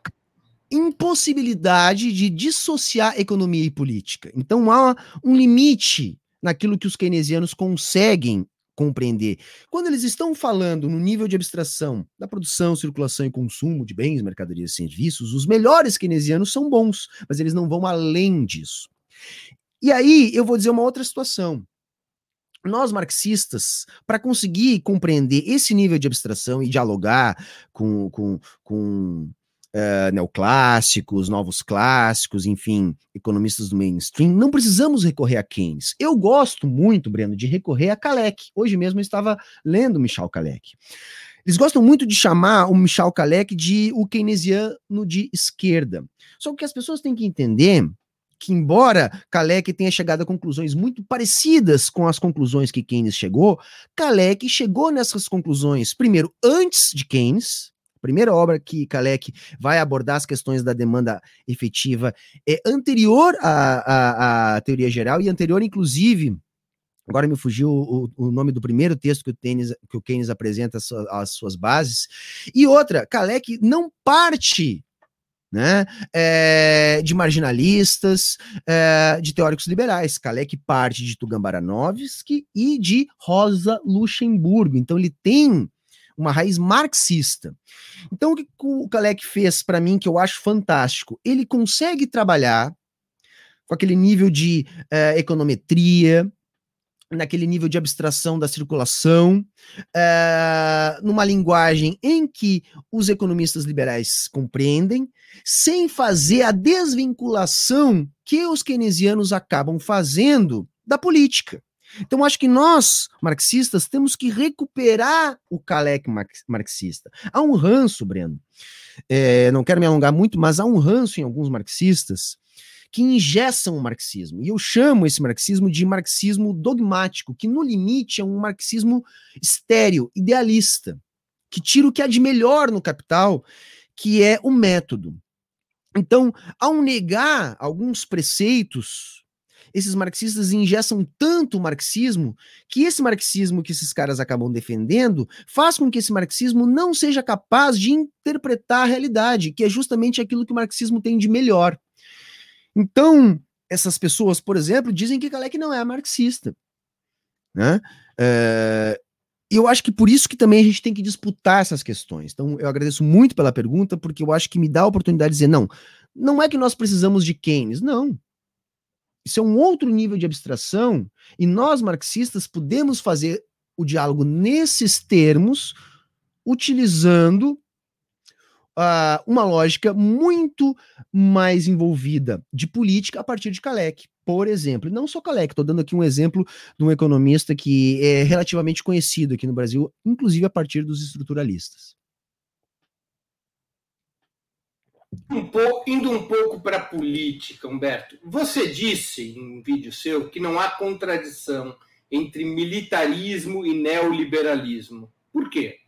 impossibilidade de dissociar economia e política. Então há um limite naquilo que os keynesianos conseguem compreender. Quando eles estão falando no nível de abstração da produção, circulação e consumo de bens, mercadorias e serviços, os melhores keynesianos são bons, mas eles não vão além disso. E aí eu vou dizer uma outra situação. Nós marxistas, para conseguir compreender esse nível de abstração e dialogar com, com, com uh, neoclássicos, novos clássicos, enfim, economistas do mainstream, não precisamos recorrer a Keynes. Eu gosto muito, Breno, de recorrer a Kalec. Hoje mesmo eu estava lendo Michel Kalec. Eles gostam muito de chamar o Michel Kalec de o keynesiano de esquerda. Só que as pessoas têm que entender que, embora Kalec tenha chegado a conclusões muito parecidas com as conclusões que Keynes chegou, Kalec chegou nessas conclusões, primeiro, antes de Keynes, primeira obra que Kalec vai abordar as questões da demanda efetiva é anterior à, à, à teoria geral e anterior, inclusive, agora me fugiu o, o, nome do primeiro texto que o, Keynes, que o Keynes apresenta as, as suas bases. E outra, Kalec não parte né, é, de marginalistas, é, de teóricos liberais. Kalec parte de Tugan Baranovsky e de Rosa Luxemburgo. Então ele tem uma raiz marxista. Então, o que o Kalec fez para mim, que eu acho fantástico, ele consegue trabalhar com aquele nível de uh, econometria, naquele nível de abstração da circulação, uh, numa linguagem em que os economistas liberais compreendem, sem fazer a desvinculação que os keynesianos acabam fazendo da política. Então, acho que nós, marxistas, temos que recuperar o Kalec marxista. Há um ranço, Breno, é, não quero me alongar muito, mas há um ranço em alguns marxistas que engessam o marxismo. E eu chamo esse marxismo de marxismo dogmático, que no limite é um marxismo estéreo, idealista, que tira o que há de melhor no capital, que é o método. Então, ao negar alguns preceitos esses marxistas ingessam tanto o marxismo que esse marxismo que esses caras acabam defendendo faz com que esse marxismo não seja capaz de interpretar a realidade, que é justamente aquilo que o marxismo tem de melhor. Então, essas pessoas, por exemplo, dizem que Kaleck não é marxista. Né? É, eu acho que por isso que também a gente tem que disputar essas questões. Então, eu agradeço muito pela pergunta, porque eu acho que me dá a oportunidade de dizer, não, não é que nós precisamos de Keynes, não. Isso é um outro nível de abstração, e nós, marxistas, podemos fazer o diálogo nesses termos, utilizando uh, uma lógica muito mais envolvida de política a partir de Kaleck, por exemplo. E não só Kaleck, estou dando aqui um exemplo de um economista que é relativamente conhecido aqui no Brasil, inclusive a partir dos estruturalistas. Um pouco, indo um pouco para a política, Humberto, você disse em um vídeo seu que não há contradição entre militarismo e neoliberalismo. Por quê?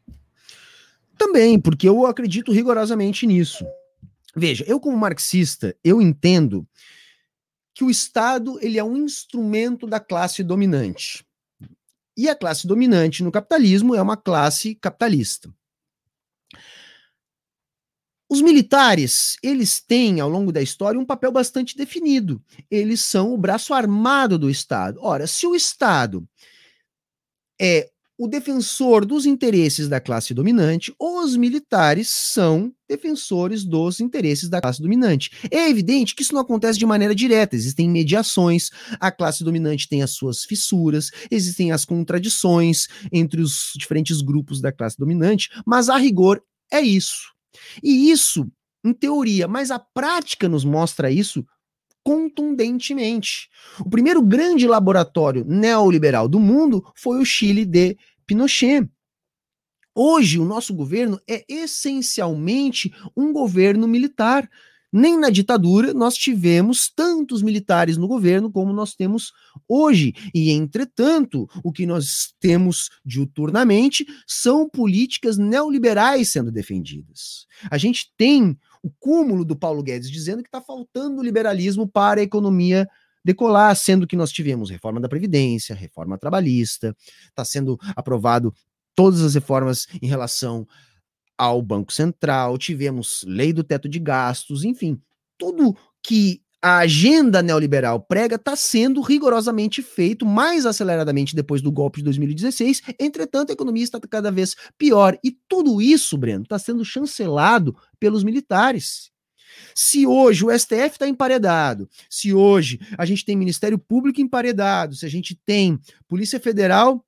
Também, porque eu acredito rigorosamente nisso. Veja, eu como marxista, eu entendo que o Estado ele é um instrumento da classe dominante. E a classe dominante no capitalismo é uma classe capitalista. Os militares, eles têm, ao longo da história, um papel bastante definido. Eles são o braço armado do Estado. Ora, se o Estado é o defensor dos interesses da classe dominante, os militares são defensores dos interesses da classe dominante. É evidente que isso não acontece de maneira direta, existem mediações, a classe dominante tem as suas fissuras, existem as contradições entre os diferentes grupos da classe dominante, mas a rigor é isso. E isso, em teoria, mas a prática nos mostra isso contundentemente. O primeiro grande laboratório neoliberal do mundo foi o Chile de Pinochet. Hoje, o nosso governo é essencialmente um governo militar. Nem na ditadura nós tivemos tantos militares no governo como nós temos hoje. E, entretanto, o que nós temos diuturnamente são políticas neoliberais sendo defendidas. A gente tem o cúmulo do Paulo Guedes dizendo que está faltando liberalismo para a economia decolar, sendo que nós tivemos reforma da Previdência, reforma trabalhista, está sendo aprovado todas as reformas em relação ao Banco Central, tivemos lei do teto de gastos, enfim, tudo que a agenda neoliberal prega está sendo rigorosamente feito mais aceleradamente depois do golpe de 2016. Entretanto, a economia está cada vez pior. E tudo isso, Breno, está sendo chancelado pelos militares. Se hoje o STF está emparedado, se hoje a gente tem Ministério Público emparedado, se a gente tem Polícia Federal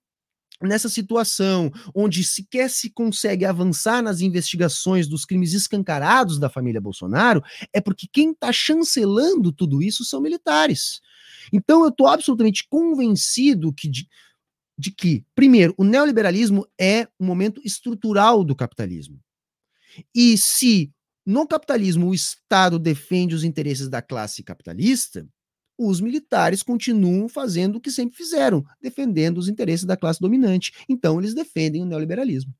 nessa situação onde sequer se consegue avançar nas investigações dos crimes escancarados da família Bolsonaro, é porque quem está chancelando tudo isso são militares. Então eu estou absolutamente convencido que de, de que, primeiro, o neoliberalismo é um momento estrutural do capitalismo. E se no capitalismo o Estado defende os interesses da classe capitalista, os militares continuam fazendo o que sempre fizeram, defendendo os interesses da classe dominante. Então, eles defendem o neoliberalismo.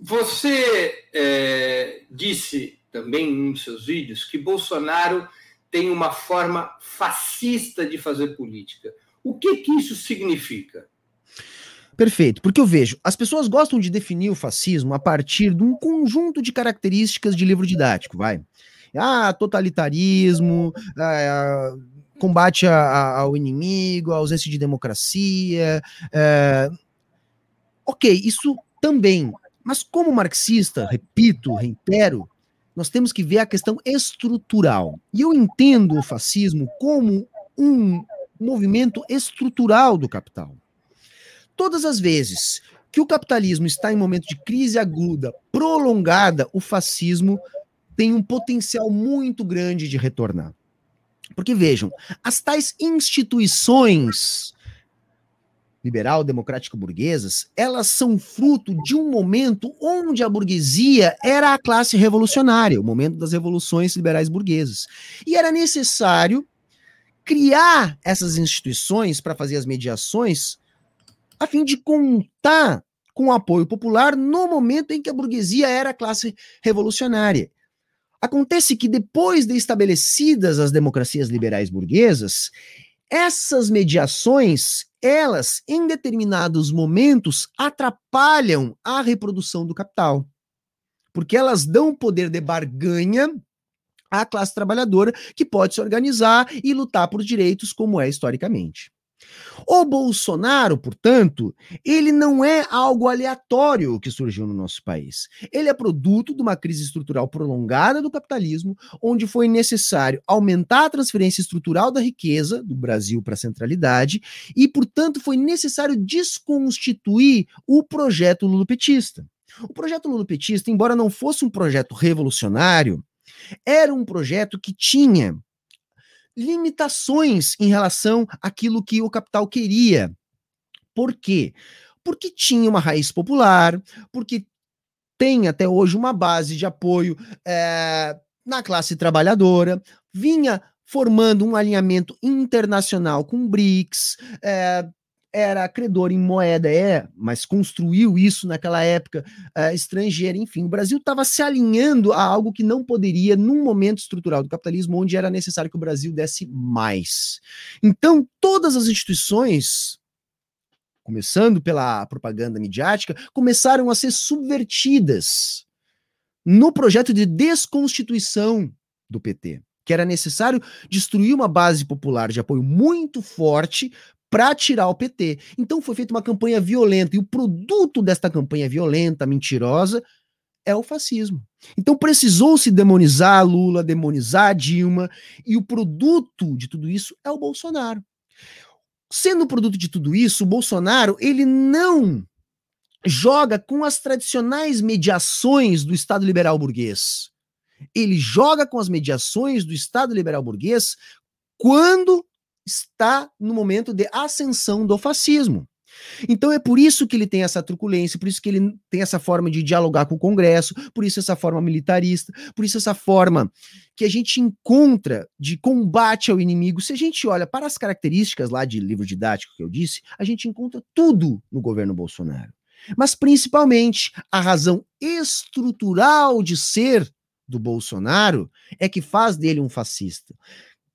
Você é, disse também em um dos seus vídeos que Bolsonaro tem uma forma fascista de fazer política. O que, que isso significa? Perfeito, porque eu vejo, as pessoas gostam de definir o fascismo a partir de um conjunto de características de livro didático, vai. Ah, totalitarismo, ah, combate a, a, ao inimigo, a ausência de democracia. É... Ok, isso também. Mas como marxista, repito, reitero, nós temos que ver a questão estrutural. E eu entendo o fascismo como um movimento estrutural do capital. Todas as vezes que o capitalismo está em momento de crise aguda, prolongada, o fascismo tem um potencial muito grande de retornar. Porque vejam, as tais instituições liberal democrático burguesas, elas são fruto de um momento onde a burguesia era a classe revolucionária, o momento das revoluções liberais burguesas. E era necessário criar essas instituições para fazer as mediações a fim de contar com o apoio popular no momento em que a burguesia era a classe revolucionária. Acontece que depois de estabelecidas as democracias liberais burguesas, essas mediações, elas, em determinados momentos, atrapalham a reprodução do capital. Porque elas dão poder de barganha à classe trabalhadora, que pode se organizar e lutar por direitos, como é historicamente. O Bolsonaro, portanto, ele não é algo aleatório que surgiu no nosso país. Ele é produto de uma crise estrutural prolongada do capitalismo, onde foi necessário aumentar a transferência estrutural da riqueza do Brasil para a centralidade e, portanto, foi necessário desconstituir o projeto lulopetista. O projeto lulopetista, embora não fosse um projeto revolucionário, era um projeto que tinha limitações em relação àquilo que o capital queria. Por quê? Porque tinha uma raiz popular, porque tem até hoje uma base de apoio é, na classe trabalhadora, vinha formando um alinhamento internacional com o BRICS, é, era credor em moeda, é, mas construiu isso naquela época uh, estrangeira, enfim, o Brasil estava se alinhando a algo que não poderia num momento estrutural do capitalismo onde era necessário que o Brasil desse mais. Então, todas as instituições, começando pela propaganda midiática, começaram a ser subvertidas no projeto de desconstituição do PT que era necessário destruir uma base popular de apoio muito forte para tirar o PT. Então foi feita uma campanha violenta e o produto desta campanha violenta, mentirosa, é o fascismo. Então precisou-se demonizar Lula, demonizar Dilma, e o produto de tudo isso é o Bolsonaro. Sendo produto de tudo isso, o Bolsonaro, ele não joga com as tradicionais mediações do Estado liberal burguês. Ele joga com as mediações do Estado liberal burguês quando está no momento de ascensão do fascismo. Então é por isso que ele tem essa truculência, por isso que ele tem essa forma de dialogar com o Congresso, por isso essa forma militarista, por isso essa forma que a gente encontra de combate ao inimigo. Se a gente olha para as características lá de livro didático que eu disse, a gente encontra tudo no governo Bolsonaro. Mas principalmente a razão estrutural de ser do Bolsonaro é que faz dele um fascista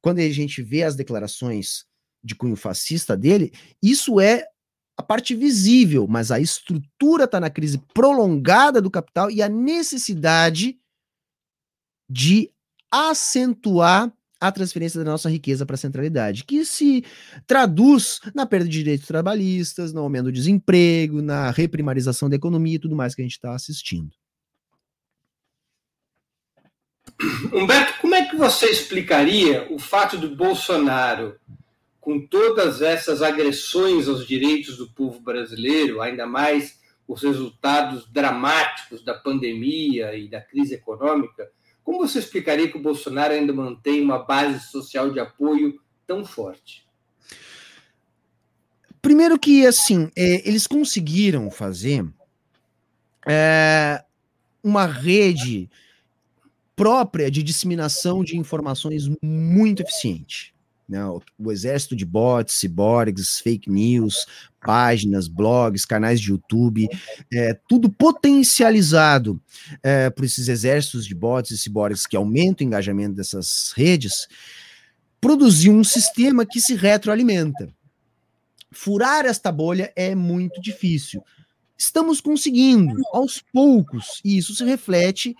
quando a gente vê as declarações de cunho fascista dele, isso é a parte visível, mas a estrutura está na crise prolongada do capital e a necessidade de acentuar a transferência da nossa riqueza para a centralidade, que se traduz na perda de direitos trabalhistas, no aumento do desemprego, na reprimarização da economia e tudo mais que a gente está assistindo. Humberto, como é que você explicaria o fato do Bolsonaro, com todas essas agressões aos direitos do povo brasileiro, ainda mais os resultados dramáticos da pandemia e da crise econômica, como você explicaria que o Bolsonaro ainda mantém uma base social de apoio tão forte? Primeiro que, assim, é, eles conseguiram fazer é, uma rede própria de disseminação de informações muito eficiente. Né? O, o exército de bots, ciborgues, fake news, páginas, blogs, canais de YouTube, é, tudo potencializado é, por esses exércitos de bots e ciborgues que aumentam o engajamento dessas redes, produziu um sistema que se retroalimenta. Furar esta bolha é muito difícil. Estamos conseguindo, aos poucos, e isso se reflete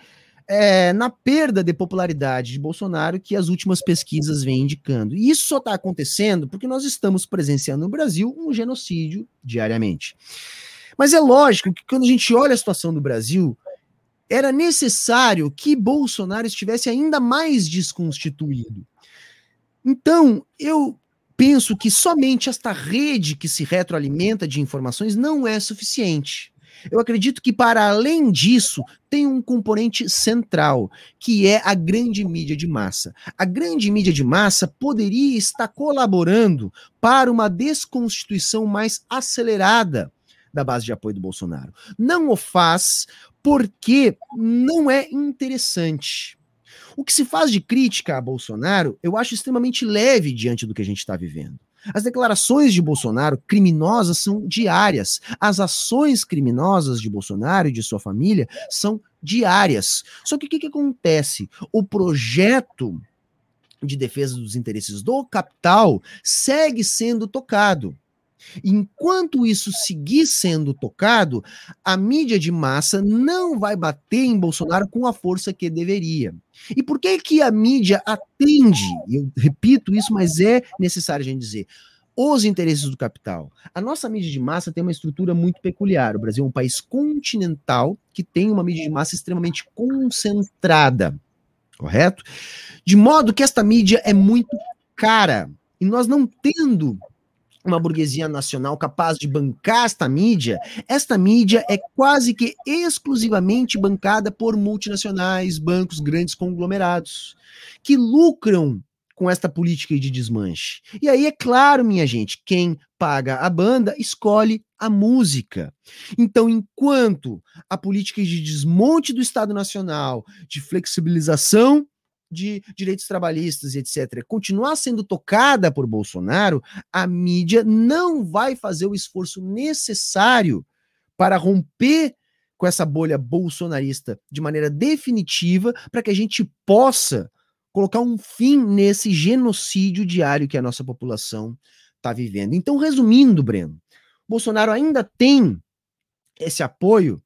é, na perda de popularidade de Bolsonaro que as últimas pesquisas vêm indicando. E isso só está acontecendo porque nós estamos presenciando no Brasil um genocídio diariamente. Mas é lógico que quando a gente olha a situação do Brasil, era necessário que Bolsonaro estivesse ainda mais desconstituído. Então, eu penso que somente esta rede que se retroalimenta de informações não é suficiente. Eu acredito que, para além disso, tem um componente central, que é a grande mídia de massa. A grande mídia de massa poderia estar colaborando para uma desconstituição mais acelerada da base de apoio do Bolsonaro. Não o faz porque não é interessante. O que se faz de crítica a Bolsonaro, eu acho extremamente leve diante do que a gente está vivendo. As declarações de Bolsonaro criminosas são diárias. As ações criminosas de Bolsonaro e de sua família são diárias. Só que o que, que acontece? O projeto de defesa dos interesses do capital segue sendo tocado. Enquanto isso seguir sendo tocado, a mídia de massa não vai bater em Bolsonaro com a força que deveria. E por que que a mídia atende? Eu repito isso, mas é necessário a gente dizer os interesses do capital. A nossa mídia de massa tem uma estrutura muito peculiar. O Brasil é um país continental que tem uma mídia de massa extremamente concentrada, correto? De modo que esta mídia é muito cara. E nós não tendo uma burguesia nacional capaz de bancar esta mídia, esta mídia é quase que exclusivamente bancada por multinacionais, bancos, grandes conglomerados, que lucram com esta política de desmanche. E aí, é claro, minha gente, quem paga a banda escolhe a música. Então, enquanto a política de desmonte do Estado Nacional, de flexibilização de direitos trabalhistas etc., continuar sendo tocada por Bolsonaro, a mídia não vai fazer o esforço necessário para romper com essa bolha bolsonarista de maneira definitiva para que a gente possa colocar um fim nesse genocídio diário que a nossa população está vivendo. Então, resumindo, Breno, Bolsonaro ainda tem esse apoio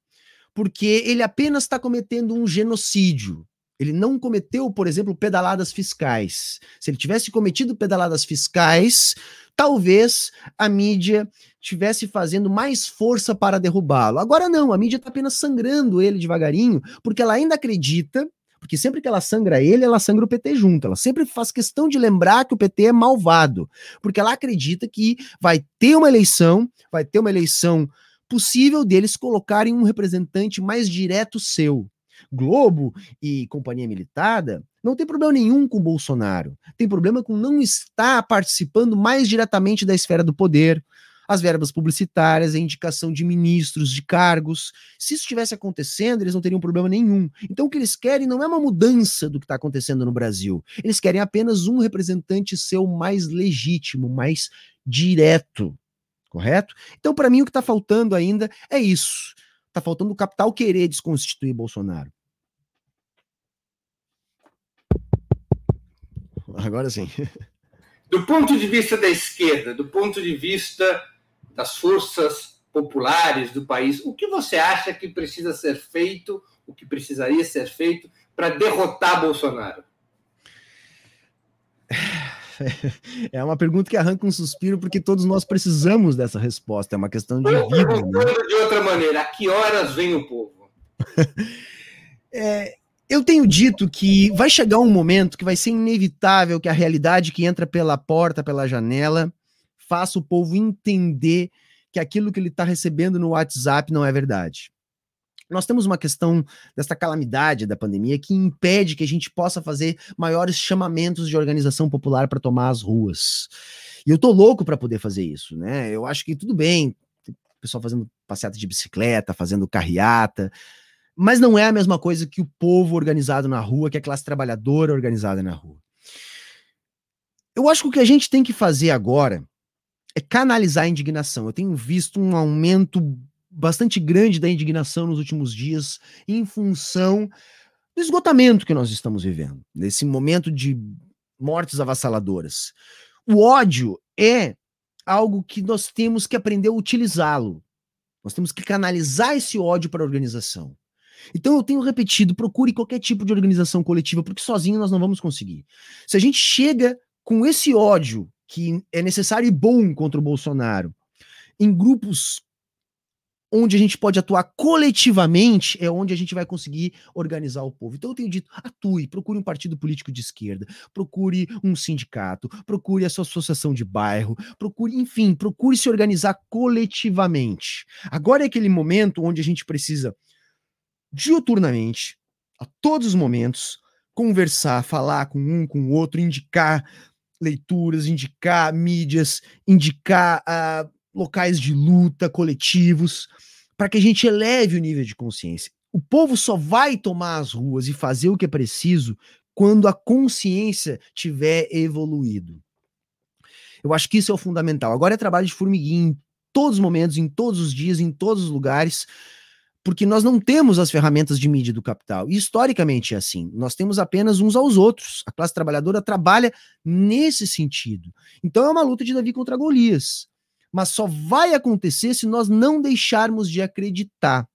porque ele apenas está cometendo um genocídio. Ele não cometeu, por exemplo, pedaladas fiscais. Se ele tivesse cometido pedaladas fiscais, talvez a mídia tivesse fazendo mais força para derrubá-lo. Agora não, a mídia está apenas sangrando ele devagarinho, porque ela ainda acredita, porque sempre que ela sangra ele, ela sangra o PT junto. Ela sempre faz questão de lembrar que o PT é malvado, porque ela acredita que vai ter uma eleição, vai ter uma eleição possível deles colocarem um representante mais direto seu. Globo e companhia militada, não tem problema nenhum com Bolsonaro. Tem problema com não estar participando mais diretamente da esfera do poder, as verbas publicitárias, a indicação de ministros, de cargos. Se isso estivesse acontecendo, eles não teriam problema nenhum. Então, o que eles querem não é uma mudança do que está acontecendo no Brasil. Eles querem apenas um representante seu mais legítimo, mais direto. Correto? Então, para mim, o que está faltando ainda é isso. Está faltando o capital querer desconstituir Bolsonaro. Agora sim. Do ponto de vista da esquerda, do ponto de vista das forças populares do país, o que você acha que precisa ser feito, o que precisaria ser feito para derrotar Bolsonaro? É uma pergunta que arranca um suspiro, porque todos nós precisamos dessa resposta. É uma questão de vida. Né? De outra maneira, a que horas vem o povo? é, eu tenho dito que vai chegar um momento que vai ser inevitável que a realidade que entra pela porta, pela janela, faça o povo entender que aquilo que ele está recebendo no WhatsApp não é verdade. Nós temos uma questão desta calamidade da pandemia que impede que a gente possa fazer maiores chamamentos de organização popular para tomar as ruas. E eu tô louco para poder fazer isso, né? Eu acho que tudo bem, o pessoal fazendo passeata de bicicleta, fazendo carreata, mas não é a mesma coisa que o povo organizado na rua, que a classe trabalhadora organizada na rua. Eu acho que o que a gente tem que fazer agora é canalizar a indignação. Eu tenho visto um aumento bastante grande da indignação nos últimos dias em função do esgotamento que nós estamos vivendo, nesse momento de mortes avassaladoras. O ódio é algo que nós temos que aprender a utilizá-lo. Nós temos que canalizar esse ódio para a organização. Então eu tenho repetido, procure qualquer tipo de organização coletiva, porque sozinho nós não vamos conseguir. Se a gente chega com esse ódio que é necessário e bom contra o Bolsonaro, em grupos onde a gente pode atuar coletivamente é onde a gente vai conseguir organizar o povo. Então eu tenho dito, atue, procure um partido político de esquerda, procure um sindicato, procure a sua associação de bairro, procure, enfim, procure se organizar coletivamente. Agora é aquele momento onde a gente precisa diuturnamente, a todos os momentos, conversar, falar com um, com o outro, indicar leituras, indicar mídias, indicar uh, locais de luta, coletivos, para que a gente eleve o nível de consciência. O povo só vai tomar as ruas e fazer o que é preciso quando a consciência tiver evoluído. Eu acho que isso é o fundamental. Agora é trabalho de formiguinha em todos os momentos, em todos os dias, em todos os lugares, porque nós não temos as ferramentas de mídia do capital. E historicamente é assim. Nós temos apenas uns aos outros. A classe trabalhadora trabalha nesse sentido. Então é uma luta de Davi contra Golias mas só vai acontecer se nós não deixarmos de acreditar.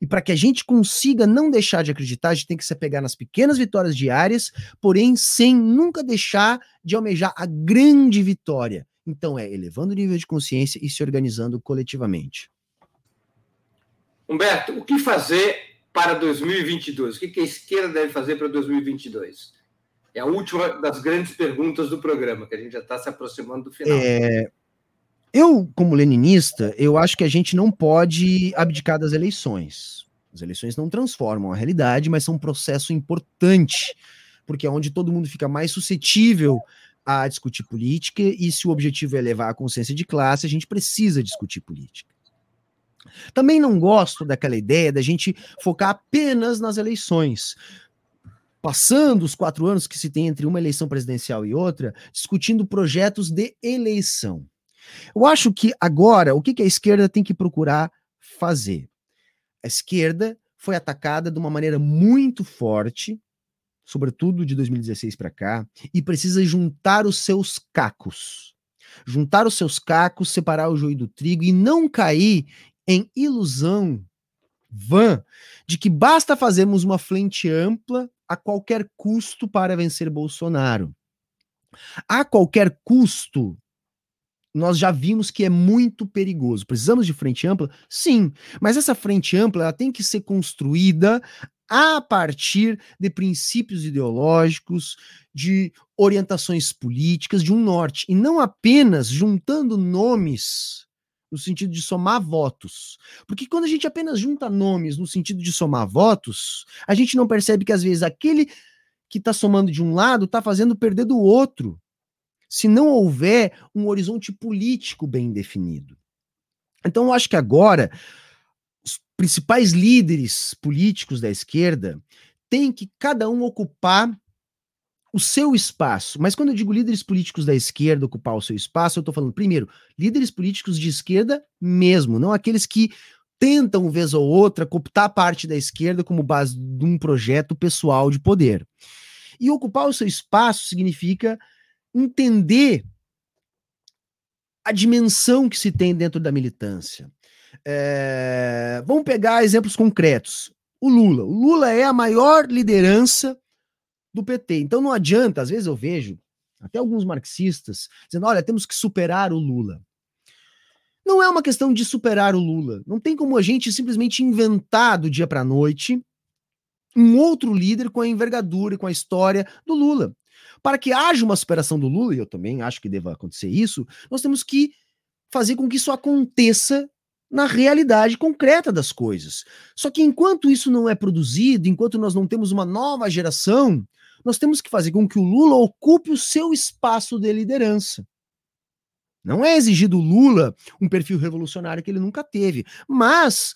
E para que a gente consiga não deixar de acreditar, a gente tem que se apegar nas pequenas vitórias diárias, porém sem nunca deixar de almejar a grande vitória. Então é elevando o nível de consciência e se organizando coletivamente. Humberto, o que fazer para 2022? O que a esquerda deve fazer para 2022? É a última das grandes perguntas do programa, que a gente já está se aproximando do final. É, eu, como leninista, eu acho que a gente não pode abdicar das eleições. As eleições não transformam a realidade, mas são um processo importante, porque é onde todo mundo fica mais suscetível a discutir política, e se o objetivo é levar a consciência de classe, a gente precisa discutir política. Também não gosto daquela ideia da gente focar apenas nas eleições, passando os quatro anos que se tem entre uma eleição presidencial e outra, discutindo projetos de eleição. Eu acho que agora, o que, que a esquerda tem que procurar fazer? A esquerda foi atacada de uma maneira muito forte, sobretudo de 2016 para cá, e precisa juntar os seus cacos. Juntar os seus cacos, separar o joio do trigo e não cair em ilusão vã de que basta fazermos uma frente ampla a qualquer custo para vencer Bolsonaro. A qualquer custo, nós já vimos que é muito perigoso. Precisamos de frente ampla? Sim, mas essa frente ampla ela tem que ser construída a partir de princípios ideológicos, de orientações políticas, de um norte, e não apenas juntando nomes no sentido de somar votos. Porque quando a gente apenas junta nomes no sentido de somar votos, a gente não percebe que às vezes aquele que está somando de um lado está fazendo perder do outro se não houver um horizonte político bem definido. Então, eu acho que agora os principais líderes políticos da esquerda têm que cada um ocupar o seu espaço. Mas quando eu digo líderes políticos da esquerda ocupar o seu espaço, eu estou falando, primeiro, líderes políticos de esquerda mesmo, não aqueles que tentam, vez ou outra, cooptar parte da esquerda como base de um projeto pessoal de poder. E ocupar o seu espaço significa entender a dimensão que se tem dentro da militância. É, vamos pegar exemplos concretos. O Lula. O Lula é a maior liderança do PT. Então não adianta, às vezes eu vejo até alguns marxistas dizendo: olha, temos que superar o Lula. Não é uma questão de superar o Lula. Não tem como a gente simplesmente inventar do dia para a noite um outro líder com a envergadura e com a história do Lula. Para que haja uma superação do Lula, e eu também acho que deva acontecer isso, nós temos que fazer com que isso aconteça na realidade concreta das coisas. Só que enquanto isso não é produzido, enquanto nós não temos uma nova geração, nós temos que fazer com que o Lula ocupe o seu espaço de liderança. Não é exigir do Lula um perfil revolucionário que ele nunca teve, mas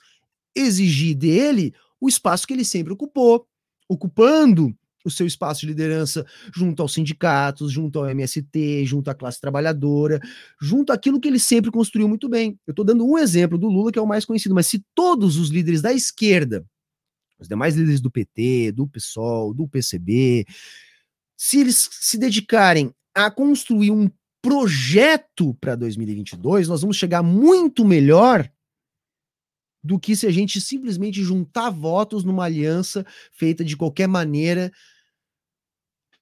exigir dele o espaço que ele sempre ocupou, ocupando o seu espaço de liderança junto aos sindicatos, junto ao MST, junto à classe trabalhadora, junto àquilo que ele sempre construiu muito bem. Eu estou dando um exemplo do Lula, que é o mais conhecido, mas se todos os líderes da esquerda, os demais líderes do PT, do PSOL, do PCB, se eles se dedicarem a construir um projeto para 2022, nós vamos chegar muito melhor do que se a gente simplesmente juntar votos numa aliança feita de qualquer maneira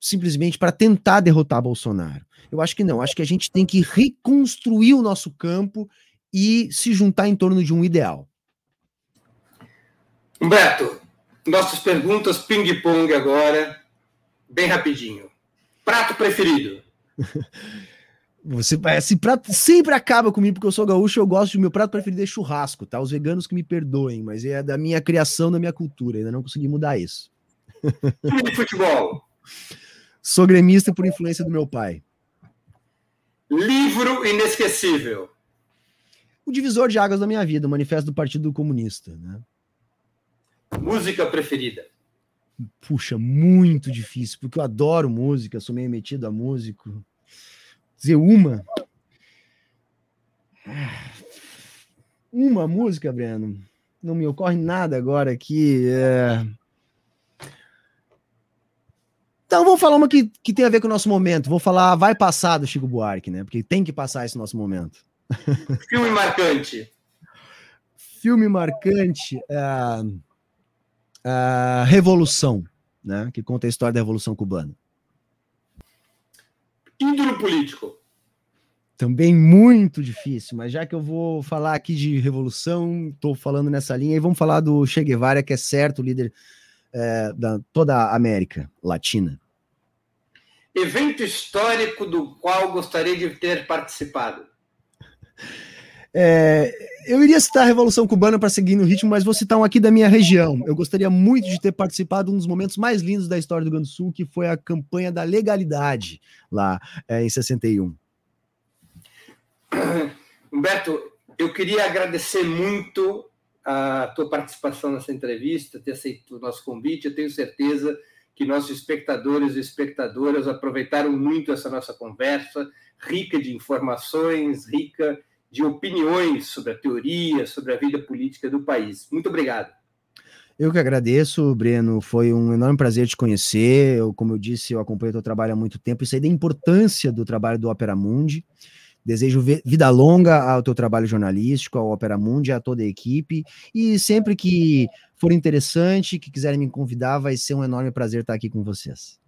simplesmente para tentar derrotar Bolsonaro. Eu acho que não, acho que a gente tem que reconstruir o nosso campo e se juntar em torno de um ideal. Humberto, nossas perguntas ping-pong agora, bem rapidinho. Prato preferido? Você, esse prato sempre acaba comigo, porque eu sou gaúcho eu gosto de meu prato preferido é churrasco, tá? Os veganos que me perdoem, mas é da minha criação, da minha cultura, ainda não consegui mudar isso. Time de futebol? Sou gremista por influência do meu pai. Livro inesquecível? O divisor de águas da minha vida, o Manifesto do Partido Comunista, né? Música preferida? Puxa, muito difícil, porque eu adoro música, sou meio metido a músico. Dizer uma. Uma música, Breno. Não me ocorre nada agora aqui. É... Então, vou falar uma que, que tem a ver com o nosso momento. Vou falar Vai Passar do Chico Buarque, né? Porque tem que passar esse nosso momento. Filme marcante. Filme marcante. Uh, uh, Revolução, né? Que conta a história da Revolução Cubana. Ídolo político. Também muito difícil, mas já que eu vou falar aqui de revolução, estou falando nessa linha, e vamos falar do Che Guevara, que é certo líder é, da toda a América Latina. Evento histórico do qual gostaria de ter participado. É, eu iria citar a Revolução Cubana para seguir no ritmo, mas vou citar um aqui da minha região. Eu gostaria muito de ter participado de um dos momentos mais lindos da história do Rio Grande do Sul, que foi a campanha da legalidade lá é, em 61. Humberto, eu queria agradecer muito a tua participação nessa entrevista, ter aceito o nosso convite. Eu tenho certeza que nossos espectadores e espectadoras aproveitaram muito essa nossa conversa, rica de informações, rica de opiniões sobre a teoria, sobre a vida política do país. Muito obrigado. Eu que agradeço, Breno. Foi um enorme prazer te conhecer. Eu, como eu disse, eu acompanho o teu trabalho há muito tempo e sei da importância do trabalho do Opera Mundi. Desejo vida longa ao teu trabalho jornalístico, ao Opera Mundi, a toda a equipe. E sempre que for interessante, que quiserem me convidar, vai ser um enorme prazer estar aqui com vocês.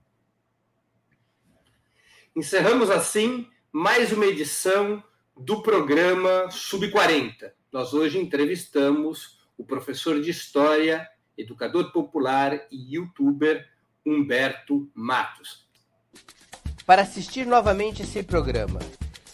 Encerramos assim mais uma edição do programa Sub-40. Nós hoje entrevistamos o professor de História, educador popular e youtuber Humberto Matos. Para assistir novamente esse programa,